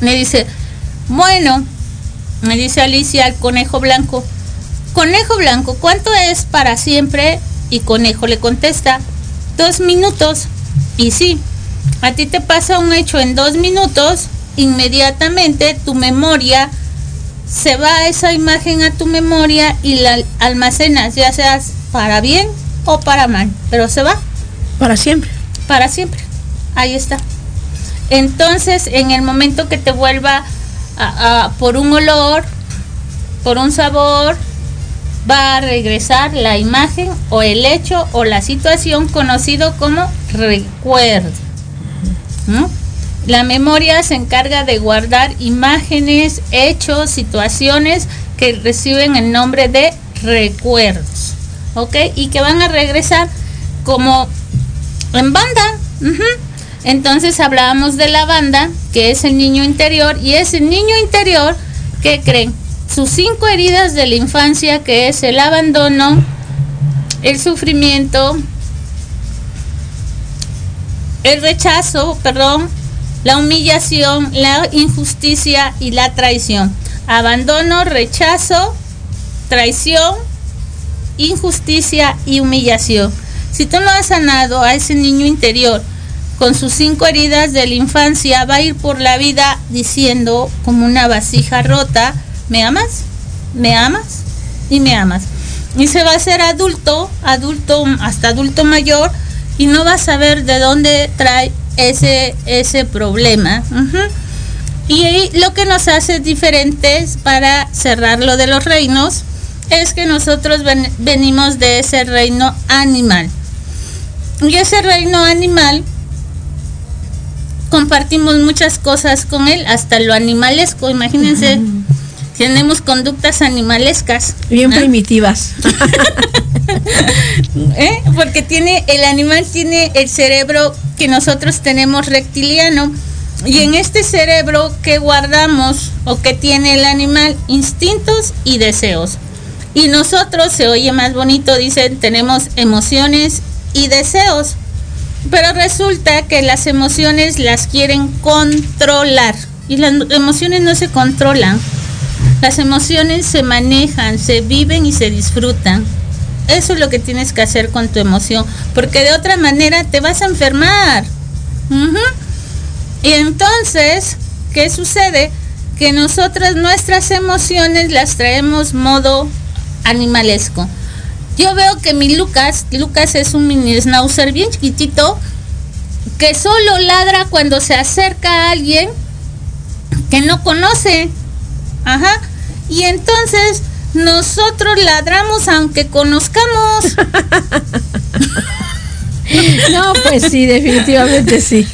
[SPEAKER 5] Me dice, bueno, me dice Alicia al conejo blanco, conejo blanco, ¿cuánto es para siempre? Y conejo le contesta, dos minutos. Y sí, a ti te pasa un hecho en dos minutos, inmediatamente tu memoria se va esa imagen a tu memoria y la almacenas, ya seas para bien o para mal, pero se va
[SPEAKER 4] Para siempre.
[SPEAKER 5] para siempre. Ahí está. Entonces, en el momento que te vuelva a- a- por un olor, por un sabor, va a regresar la imagen o el hecho o la situación conocido como recuerdo. La memoria se encarga de guardar imágenes, hechos, situaciones que reciben el nombre de recuerdos, ¿ok? Y que van a regresar como en banda. Entonces hablábamos de la banda, que es el niño interior, y ese niño interior, ¿qué creen? Sus cinco heridas de la infancia, que es el abandono, el sufrimiento, el rechazo, perdón, la humillación, la injusticia y la traición. Abandono, rechazo, traición, injusticia y humillación. Si tú no has sanado a ese niño interior con sus cinco heridas de la infancia, va a ir por la vida diciendo como una vasija rota, ¿me amas? ¿Me amas? Y me amas. Y se va a hacer adulto, adulto, hasta adulto mayor, y no va a saber de dónde trae ese, ese problema. Y ahí lo que nos hace diferentes para cerrar lo de los reinos es que nosotros ven- venimos de ese reino animal. Y ese reino animal compartimos muchas cosas con él, hasta lo animalesco, imagínense. Tenemos conductas animalescas.
[SPEAKER 4] Bien primitivas.
[SPEAKER 5] ¿Eh? Porque tiene, el animal tiene el cerebro que nosotros tenemos reptiliano. Y en este cerebro que guardamos o que tiene el animal, instintos y deseos. Y nosotros, se oye más bonito, dicen, tenemos emociones y deseos. Pero resulta que las emociones las quieren controlar. Y las emociones no se controlan. Las emociones se manejan, se viven y se disfrutan. Eso es lo que tienes que hacer con tu emoción, porque de otra manera te vas a enfermar. Y entonces, ¿qué sucede? Que nosotras nuestras emociones las traemos modo animalesco. Yo veo que mi Lucas, Lucas es un mini schnauzer bien chiquitito, que solo ladra cuando se acerca a alguien que no conoce. Ajá. Y entonces nosotros ladramos aunque conozcamos.
[SPEAKER 4] No, pues sí, definitivamente sí.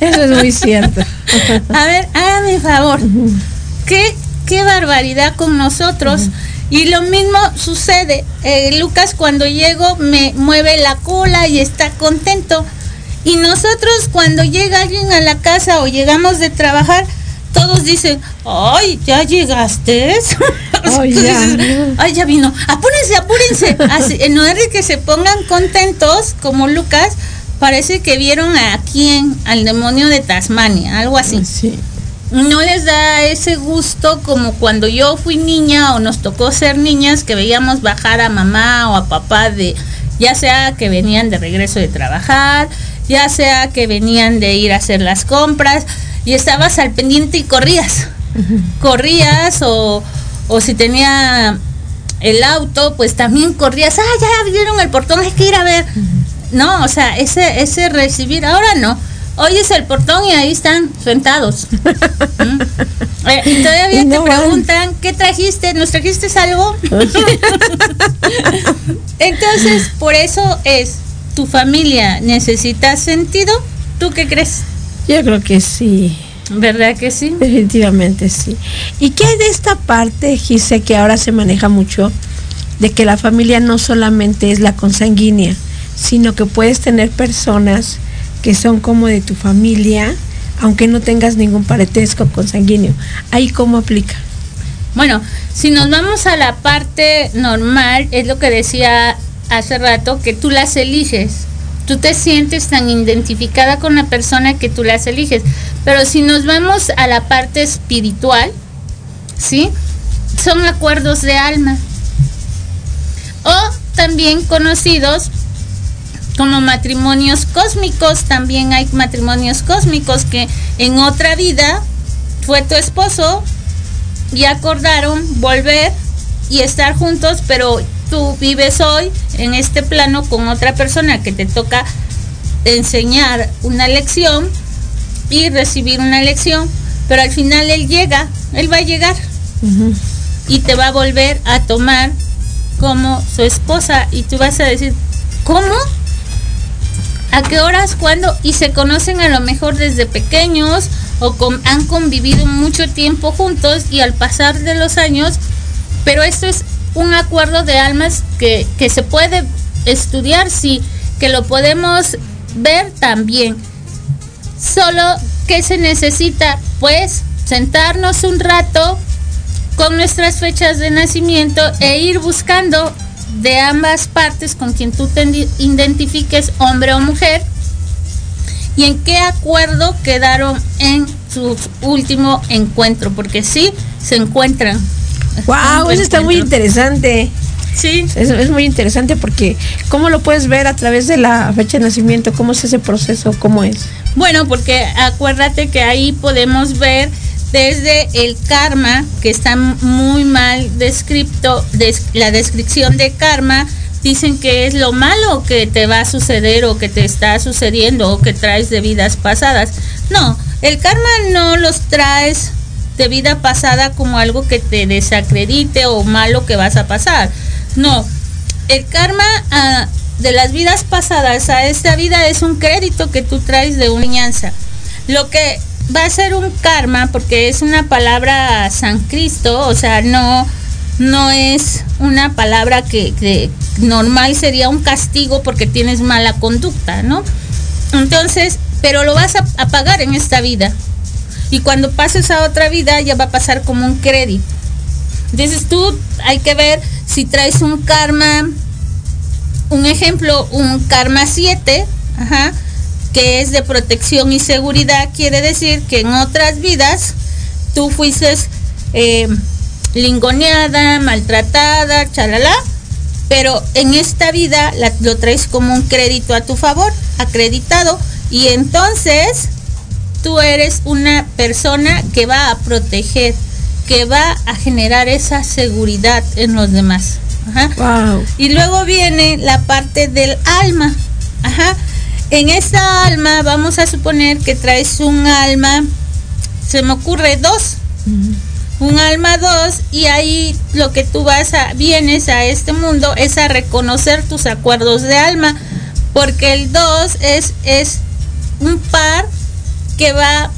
[SPEAKER 4] Eso es muy cierto.
[SPEAKER 5] A ver, hágame favor. ¿Qué, qué barbaridad con nosotros. Y lo mismo sucede. Eh, Lucas cuando llego me mueve la cola y está contento. Y nosotros cuando llega alguien a la casa o llegamos de trabajar, todos dicen, ay, ya llegaste.
[SPEAKER 4] Ay,
[SPEAKER 5] Tú
[SPEAKER 4] ya.
[SPEAKER 5] dices, Ay, ya vino. Apúrense, apúrense. Así, en lugar de que se pongan contentos, como Lucas, parece que vieron a quién, al demonio de Tasmania, algo así.
[SPEAKER 4] Sí.
[SPEAKER 5] No les da ese gusto como cuando yo fui niña o nos tocó ser niñas que veíamos bajar a mamá o a papá de, ya sea que venían de regreso de trabajar, ya sea que venían de ir a hacer las compras y estabas al pendiente y corrías. Corrías o, o si tenía el auto, pues también corrías, ah, ya abrieron el portón, hay que ir a ver. No, o sea, ese, ese recibir, ahora no. Oyes el portón y ahí están sentados. ¿Mm? Eh, y todavía te
[SPEAKER 4] van.
[SPEAKER 5] preguntan, ¿qué trajiste? ¿Nos trajiste algo? Entonces, por eso es, tu familia necesita sentido. ¿Tú qué crees?
[SPEAKER 4] Yo creo que sí.
[SPEAKER 5] ¿Verdad que sí?
[SPEAKER 4] Definitivamente sí. ¿Y qué hay de esta parte, Gise, que ahora se maneja mucho, de que la familia no solamente es la consanguínea, sino que puedes tener personas que son como de tu familia, aunque no tengas ningún parentesco consanguíneo? ¿Ahí cómo aplica?
[SPEAKER 5] Bueno, si nos vamos a la parte normal, es lo que decía hace rato, que tú las eliges. Tú te sientes tan identificada con la persona que tú las eliges. Pero si nos vamos a la parte espiritual, ¿sí? Son acuerdos de alma. O también conocidos como matrimonios cósmicos. También hay matrimonios cósmicos que en otra vida fue tu esposo y acordaron volver y estar juntos, pero tú vives hoy en este plano con otra persona que te toca enseñar una lección y recibir una lección, pero al final él llega, él va a llegar y te va a volver a tomar como su esposa y tú vas a decir, ¿cómo? ¿A qué horas? ¿Cuándo? Y se conocen a lo mejor desde pequeños o han convivido mucho tiempo juntos y al pasar de los años, pero esto es un acuerdo de almas que, que se puede estudiar, sí, que lo podemos ver también. Solo que se necesita, pues, sentarnos un rato con nuestras fechas de nacimiento e ir buscando de ambas partes con quien tú te identifiques, hombre o mujer, y en qué acuerdo quedaron en su último encuentro, porque sí se encuentran.
[SPEAKER 4] ¡Wow! Eso está muy interesante.
[SPEAKER 5] Sí.
[SPEAKER 4] Es, es muy interesante porque ¿cómo lo puedes ver a través de la fecha de nacimiento? ¿Cómo es ese proceso? ¿Cómo es?
[SPEAKER 5] Bueno, porque acuérdate que ahí podemos ver desde el karma, que está muy mal descrito, des- la descripción de karma, dicen que es lo malo que te va a suceder o que te está sucediendo o que traes de vidas pasadas. No, el karma no los traes de vida pasada como algo que te desacredite o malo que vas a pasar. No, el karma ah, de las vidas pasadas a esta vida es un crédito que tú traes de una. Lo que va a ser un karma, porque es una palabra sancristo, o sea, no, no es una palabra que, que normal sería un castigo porque tienes mala conducta, ¿no? Entonces, pero lo vas a, a pagar en esta vida. Y cuando pases a otra vida ya va a pasar como un crédito. Entonces tú hay que ver si traes un karma, un ejemplo, un karma 7, ajá, que es de protección y seguridad, quiere decir que en otras vidas tú fuiste eh, lingoneada, maltratada, chalala, pero en esta vida la- lo traes como un crédito a tu favor, acreditado, y entonces tú eres una persona que va a proteger, que va a generar esa seguridad en los demás. Ajá.
[SPEAKER 4] Wow.
[SPEAKER 5] Y luego viene la parte del alma. Ajá. En esta alma vamos a suponer que traes un alma, se me ocurre dos, un alma dos y ahí lo que tú vas a, vienes a este mundo es a reconocer tus acuerdos de alma, porque el dos es, es un par que va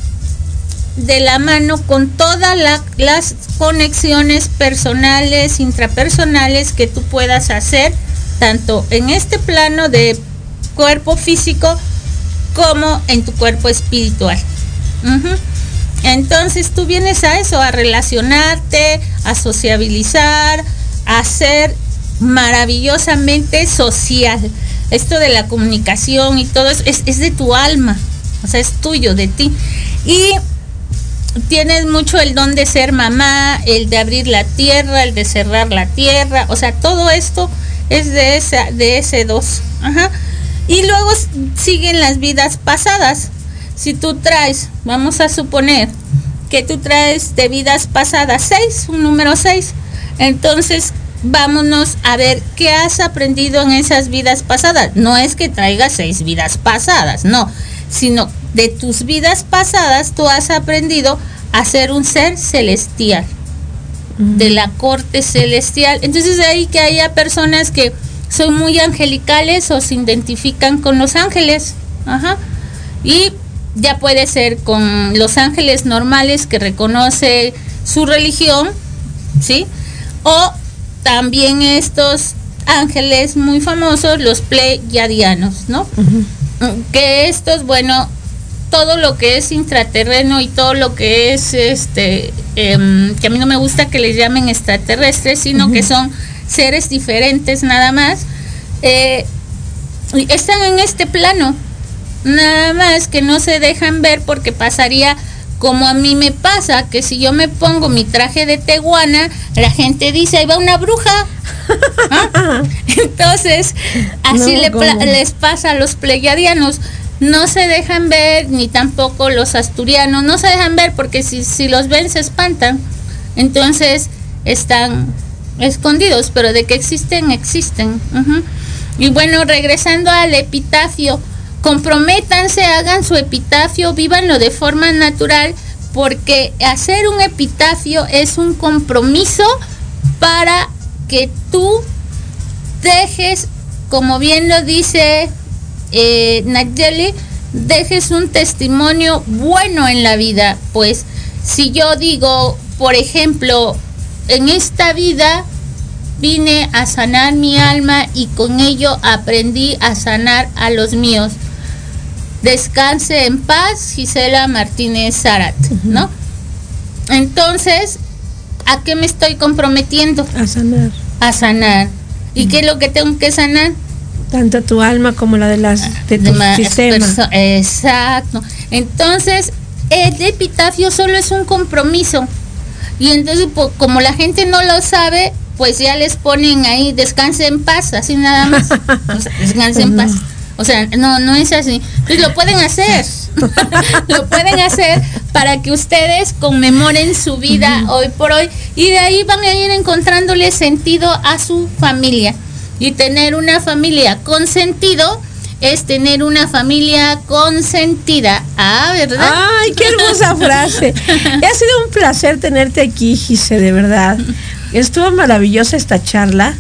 [SPEAKER 5] de la mano con todas la- las conexiones personales, intrapersonales que tú puedas hacer, tanto en este plano de cuerpo físico como en tu cuerpo espiritual. Entonces tú vienes a eso, a relacionarte, a sociabilizar, a ser maravillosamente social. Esto de la comunicación y todo eso es, es de tu alma, o sea, es tuyo, de ti. Y tienes mucho el don de ser mamá, el de abrir la tierra, el de cerrar la tierra, o sea, todo esto es de esa, de ese dos. Y luego siguen las vidas pasadas. Si tú traes, vamos a suponer que tú traes de vidas pasadas seis, un número seis, entonces vámonos a ver qué has aprendido en esas vidas pasadas. No es que traigas seis vidas pasadas, no, sino de tus vidas pasadas tú has aprendido a ser un ser celestial, de la corte celestial. Entonces de ahí que haya personas que son muy angelicales o se identifican con los ángeles. Ajá. Y ya puede ser con los ángeles normales que reconoce su religión, ¿sí? O también estos ángeles muy famosos, los pleyadianos, ¿no? Que estos, bueno, todo lo que es intraterreno y todo lo que es este em, que a mí no me gusta que les llamen extraterrestres sino que son seres diferentes nada más eh, están en este plano nada más que no se dejan ver porque pasaría como a mí me pasa que si yo me pongo mi traje de teguana la gente dice ahí va una bruja ¿Ah? entonces así les pasa a los pleyadianos no se dejan ver ni tampoco los asturianos no se dejan ver porque si, si los ven se espantan. Entonces están escondidos pero de que existen existen y bueno regresando al epitafio comprométanse hagan su epitafio vívanlo de forma natural porque hacer un epitafio es un compromiso para que tú dejes, como bien lo dice eh, Nayeli, dejes un testimonio bueno en la vida. Pues si yo digo, por ejemplo, en esta vida vine a sanar mi alma y con ello aprendí a sanar a los míos. Descanse en paz, Gisela Martínez Zarat, ¿no? Entonces, ¿a qué me estoy comprometiendo?
[SPEAKER 4] A sanar.
[SPEAKER 5] A sanar. ¿Y qué es lo que tengo que sanar?
[SPEAKER 4] Tanto tu alma como la de las de tu
[SPEAKER 5] Demás
[SPEAKER 4] sistema.
[SPEAKER 5] perso- Exacto. Entonces, el epitafio solo es un compromiso. Y entonces, po- como la gente no lo sabe, pues ya les ponen ahí descanse en paz, así nada más. O sea, descanse en paz. O sea, no, no es así. Pues lo pueden hacer. lo pueden hacer para que ustedes conmemoren su vida hoy por hoy y de ahí van a ir encontrándole sentido a su familia. Y tener una familia con sentido es tener una familia consentida. Ah, ¿verdad?
[SPEAKER 4] Ay, qué hermosa frase. Ha sido un placer tenerte aquí, Gise, de verdad. Estuvo maravillosa esta charla.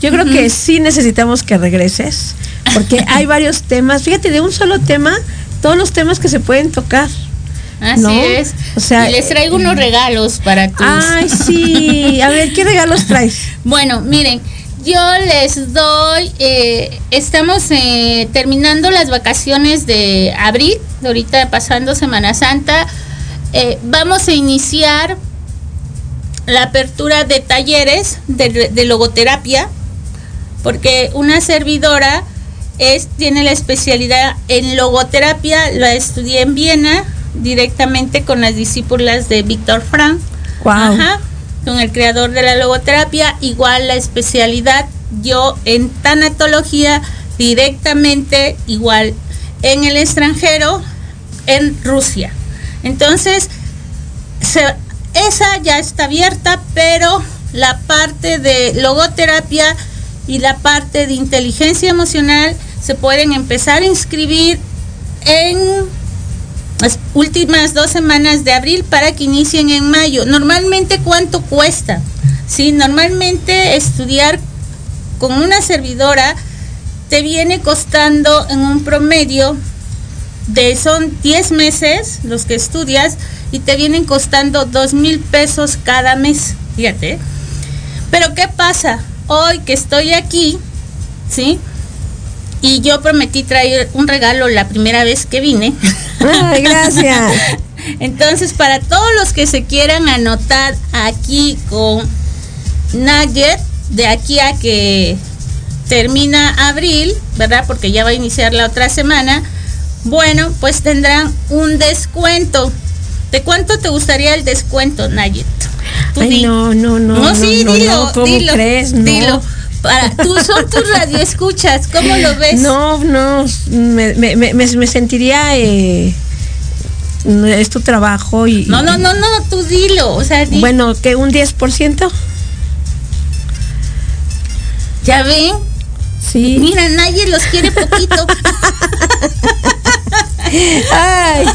[SPEAKER 4] Yo creo que sí necesitamos que regreses, porque hay varios temas. Fíjate, de un solo tema, todos los temas que se pueden tocar.
[SPEAKER 5] Así
[SPEAKER 4] ¿no?
[SPEAKER 5] es.
[SPEAKER 4] O sea,
[SPEAKER 5] y les traigo unos regalos para tus.
[SPEAKER 4] Ay, sí. A ver, ¿qué regalos traes?
[SPEAKER 5] Bueno, miren, yo les doy, eh, estamos eh, terminando las vacaciones de abril, ahorita pasando Semana Santa, eh, vamos a iniciar la apertura de talleres de, de logoterapia, porque una servidora es, tiene la especialidad en logoterapia, la estudié en Viena directamente con las discípulas de Víctor Frank. Ajá, con el creador de la logoterapia, igual la especialidad yo en tanatología directamente igual en el extranjero en Rusia. Entonces, esa ya está abierta, pero la parte de logoterapia y la parte de inteligencia emocional se pueden empezar a inscribir en las últimas dos semanas de abril para que inicien en mayo. Normalmente, ¿cuánto cuesta? Sí, normalmente estudiar con una servidora te viene costando en un promedio de son 10 meses los que estudias y te vienen costando dos mil pesos cada mes. Fíjate. Pero ¿qué pasa? Hoy que estoy aquí, ¿sí? Y yo prometí traer un regalo la primera vez que vine.
[SPEAKER 4] Ay, gracias.
[SPEAKER 5] Entonces, para todos los que se quieran anotar aquí con Nugget, de aquí a que termina abril, ¿verdad? Porque ya va a iniciar la otra semana. Bueno, pues tendrán un descuento. ¿De cuánto te gustaría el descuento? Tú
[SPEAKER 4] Ay, no, no, no.
[SPEAKER 5] No, sí,
[SPEAKER 4] no,
[SPEAKER 5] dilo,
[SPEAKER 4] no, ¿cómo
[SPEAKER 5] dilo,
[SPEAKER 4] crees? No.
[SPEAKER 5] dilo. Para, tú son tus radioescuchas, ¿cómo lo ves?
[SPEAKER 4] No, no, me, me, me, me sentiría, eh, es tu trabajo y...
[SPEAKER 5] No, no, no, no, tú dilo, o sea, di-
[SPEAKER 4] Bueno, que un 10%.
[SPEAKER 5] ¿ya ven?
[SPEAKER 4] Sí.
[SPEAKER 5] Mira, nadie los quiere poquito.
[SPEAKER 4] Ay,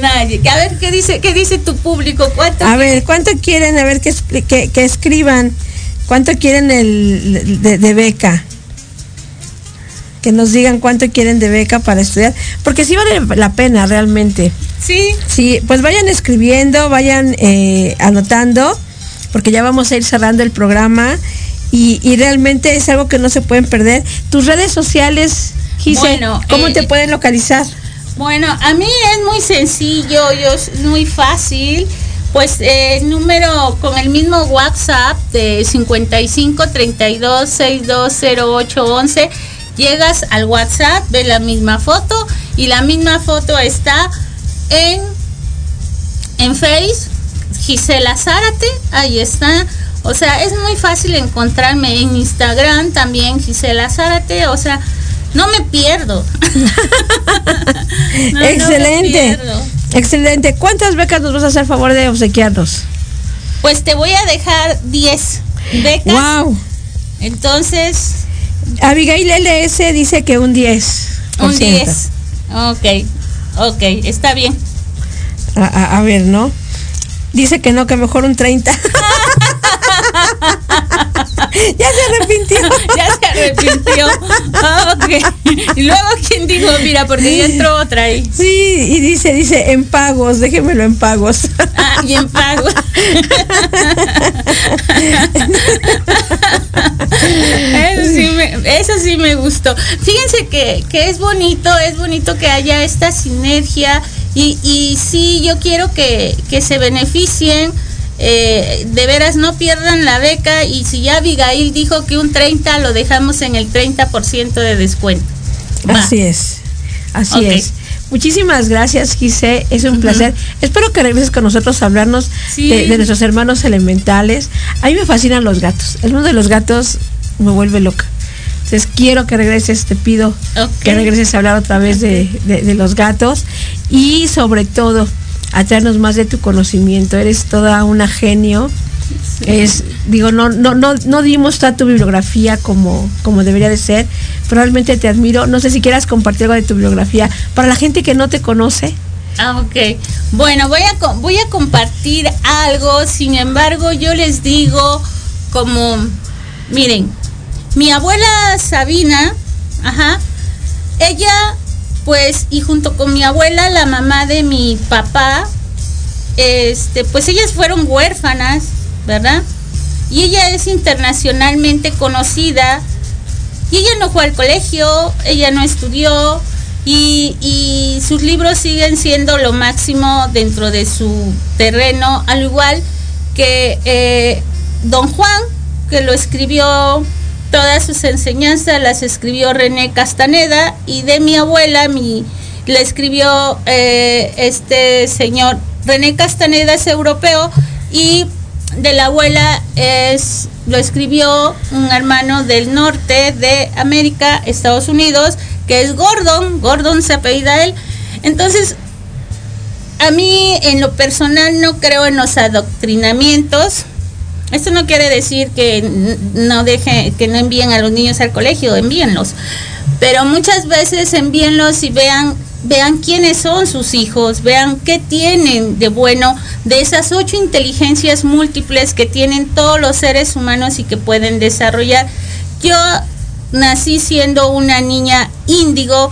[SPEAKER 5] Nadie. A ver, ¿qué dice, qué dice tu público? ¿Cuánto?
[SPEAKER 4] a ver, ¿cuánto quieren? A ver, que, que, que escriban. ¿Cuánto quieren el de, de beca? Que nos digan cuánto quieren de beca para estudiar. Porque sí vale la pena realmente.
[SPEAKER 5] Sí.
[SPEAKER 4] Sí, pues vayan escribiendo, vayan eh, anotando, porque ya vamos a ir cerrando el programa y, y realmente es algo que no se pueden perder. Tus redes sociales,
[SPEAKER 5] Bueno,
[SPEAKER 4] ¿cómo
[SPEAKER 5] eh,
[SPEAKER 4] te pueden localizar?
[SPEAKER 5] Bueno, a mí es muy sencillo, yo es muy fácil. Pues eh, número con el mismo WhatsApp de 55 32 6208 11 llegas al WhatsApp, ves la misma foto y la misma foto está en en Face Gisela Zárate, ahí está. O sea, es muy fácil encontrarme en Instagram también Gisela Zárate, o sea, no me pierdo. No, no me
[SPEAKER 4] Excelente.
[SPEAKER 5] pierdo.
[SPEAKER 4] Excelente. ¿Cuántas becas nos vas a hacer favor de obsequiarnos?
[SPEAKER 5] Pues te voy a dejar 10 becas.
[SPEAKER 4] Wow.
[SPEAKER 5] Entonces,
[SPEAKER 4] Abigail LS dice que un 10.
[SPEAKER 5] un 10. Ok, ok, está bien.
[SPEAKER 4] A, a- a ver, ¿no? Dice que no, que mejor un 30. ya se arrepintió.
[SPEAKER 5] ya se arrepintió. Ah, ok. Y luego, ¿quién dijo? Mira, porque ya entró otra ahí.
[SPEAKER 4] Sí, y dice, dice, en pagos, déjemelo en pagos.
[SPEAKER 5] Ah, y en pago. Eso sí, me, eso sí me gustó. Fíjense que, que es bonito, es bonito que haya esta sinergia y, y sí, yo quiero que, que se beneficien. Eh, de veras no pierdan la beca y si ya Abigail dijo que un 30 lo dejamos en el 30% de descuento. Va.
[SPEAKER 4] Así es, así es. Muchísimas gracias, Gise. Es un placer. Espero que regreses con nosotros a hablarnos
[SPEAKER 5] Sí.
[SPEAKER 4] de, de nuestros hermanos elementales. A mí me fascinan los gatos. El mundo de los gatos me vuelve loca. Entonces quiero que regreses, te pido que regreses a hablar otra vez de, de- de los gatos y sobre todo a traernos más de tu conocimiento. Eres toda una genio. Es, digo, no, no, no, no dimos toda tu bibliografía como, como debería de ser, pero realmente te admiro. No sé si quieras compartir algo de tu bibliografía para la gente que no te conoce.
[SPEAKER 5] Ah, ok. Bueno, voy a, voy a compartir algo, sin embargo, yo les digo como, miren, mi abuela Sabina, ajá, ella, pues, y junto con mi abuela, la mamá de mi papá, este, pues ellas fueron huérfanas, ¿verdad? Y ella es internacionalmente conocida y ella no fue al colegio, ella no estudió y, sus libros siguen siendo lo máximo dentro de su terreno, al igual que eh, Don Juan, que lo escribió, todas sus enseñanzas las escribió René Castaneda y de mi abuela, mi, la escribió eh, este señor René Castaneda es europeo y de la abuela es lo escribió un hermano del norte de América, Estados Unidos, que es Gordon, Gordon se apellida él. Entonces, a mí en lo personal no creo en los adoctrinamientos. Esto no quiere decir que no deje, que no envíen a los niños al colegio, envíenlos. Pero muchas veces envíenlos y vean, vean quiénes son sus hijos, vean qué tienen de bueno de esas ocho inteligencias múltiples que tienen todos los seres humanos y que pueden desarrollar. Yo nací siendo una niña índigo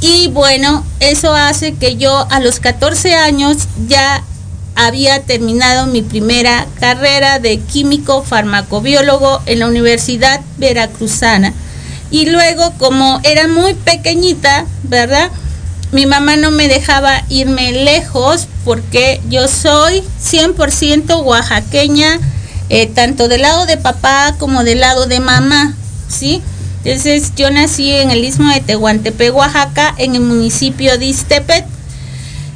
[SPEAKER 5] y bueno, eso hace que yo a los 14 años ya había terminado mi primera carrera de químico farmacobiólogo en la Universidad Veracruzana. Y luego, como era muy pequeñita, ¿verdad? Mi mamá no me dejaba irme lejos porque yo soy 100% oaxaqueña, eh, tanto del lado de papá como del lado de mamá, ¿sí? Entonces yo nací en el istmo de Tehuantepec, Oaxaca, en el municipio de Iztepet.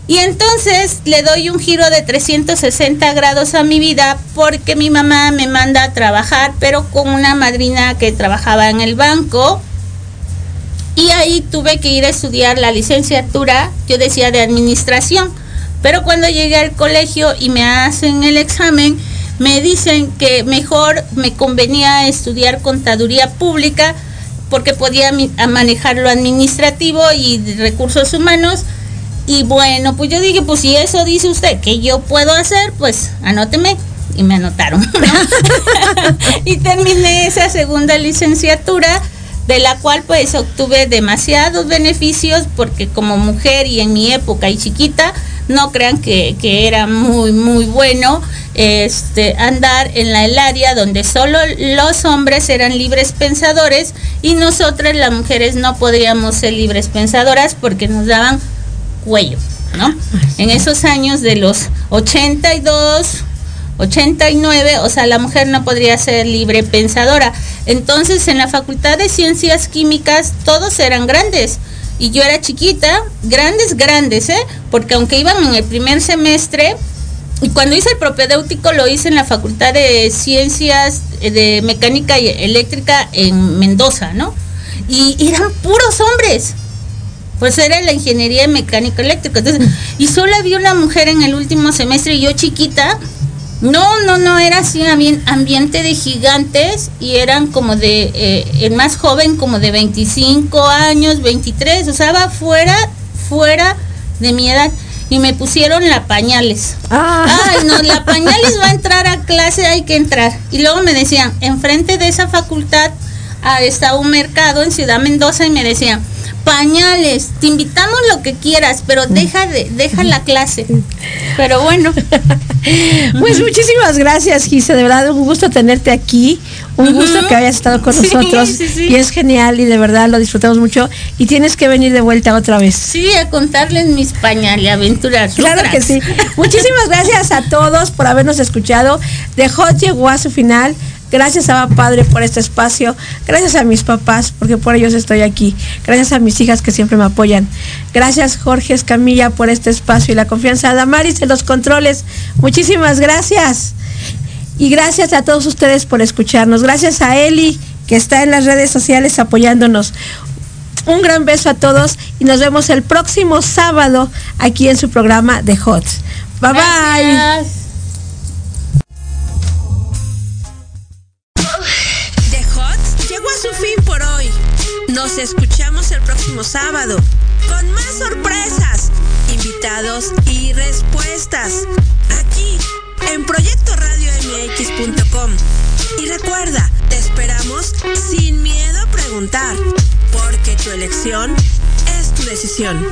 [SPEAKER 5] Y entonces le doy un giro de 360 grados a mi vida porque mi mamá me manda a trabajar, pero con una madrina que trabajaba en el banco. Y ahí tuve que ir a estudiar la licenciatura, yo decía de administración. Pero cuando llegué al colegio y me hacen el examen, me dicen que mejor me convenía estudiar contaduría pública porque podía manejar lo administrativo y recursos humanos. Y bueno, pues yo dije, pues si eso dice usted que yo puedo hacer, pues anóteme. Y me anotaron. ¿no? y terminé esa segunda licenciatura, de la cual pues obtuve demasiados beneficios, porque como mujer y en mi época y chiquita, no crean que, que era muy, muy bueno este, andar en la, el área donde solo los hombres eran libres pensadores y nosotras las mujeres no podríamos ser libres pensadoras porque nos daban cuello, ¿no? En esos años de los 82, 89, o sea, la mujer no podría ser libre pensadora. Entonces, en la Facultad de Ciencias Químicas todos eran grandes y yo era chiquita, grandes, grandes, ¿eh? Porque aunque iban en el primer semestre, y cuando hice el propedéutico lo hice en la Facultad de Ciencias eh, de Mecánica y Eléctrica en Mendoza, ¿no? Y eran puros hombres. Pues era la ingeniería de mecánica eléctrica. Entonces, y solo había una mujer en el último semestre y yo chiquita. No, no, no, era así ambien- ambiente de gigantes y eran como de, eh, el más joven como de 25 años, 23, o sea, va fuera, fuera de mi edad. Y me pusieron la pañales. Ay, no, la pañales va a entrar a clase, hay que entrar. Y luego me decían, enfrente de esa facultad ah, está un mercado en Ciudad Mendoza y me decían, pañales, te invitamos lo que quieras, pero deja de, deja la clase. Pero bueno.
[SPEAKER 4] Pues muchísimas gracias, Gise, de verdad un gusto tenerte aquí, un gusto que hayas estado con
[SPEAKER 5] Sí,
[SPEAKER 4] nosotros
[SPEAKER 5] sí, sí.
[SPEAKER 4] y es genial y de verdad lo disfrutamos mucho y tienes que venir de vuelta otra vez.
[SPEAKER 5] Sí, a contarles mis pañales, aventuras.
[SPEAKER 4] Claro que sí. Muchísimas gracias a todos por habernos escuchado. The Hot llegó a su final. Gracias a Padre por este espacio. Gracias a mis papás, porque por ellos estoy aquí. Gracias a mis hijas que siempre me apoyan. Gracias Jorge Escamilla por este espacio y la confianza. Damaris en los controles. Muchísimas gracias. Y gracias a todos ustedes por escucharnos. Gracias a Eli, que está en las redes sociales apoyándonos. Un gran beso a todos y nos vemos el próximo sábado aquí en su programa de Hot. Bye bye. Nos escuchamos el próximo sábado con más sorpresas, invitados y respuestas aquí en proyectoradiomx.com. Y recuerda, te esperamos sin miedo a preguntar, porque tu elección es tu decisión.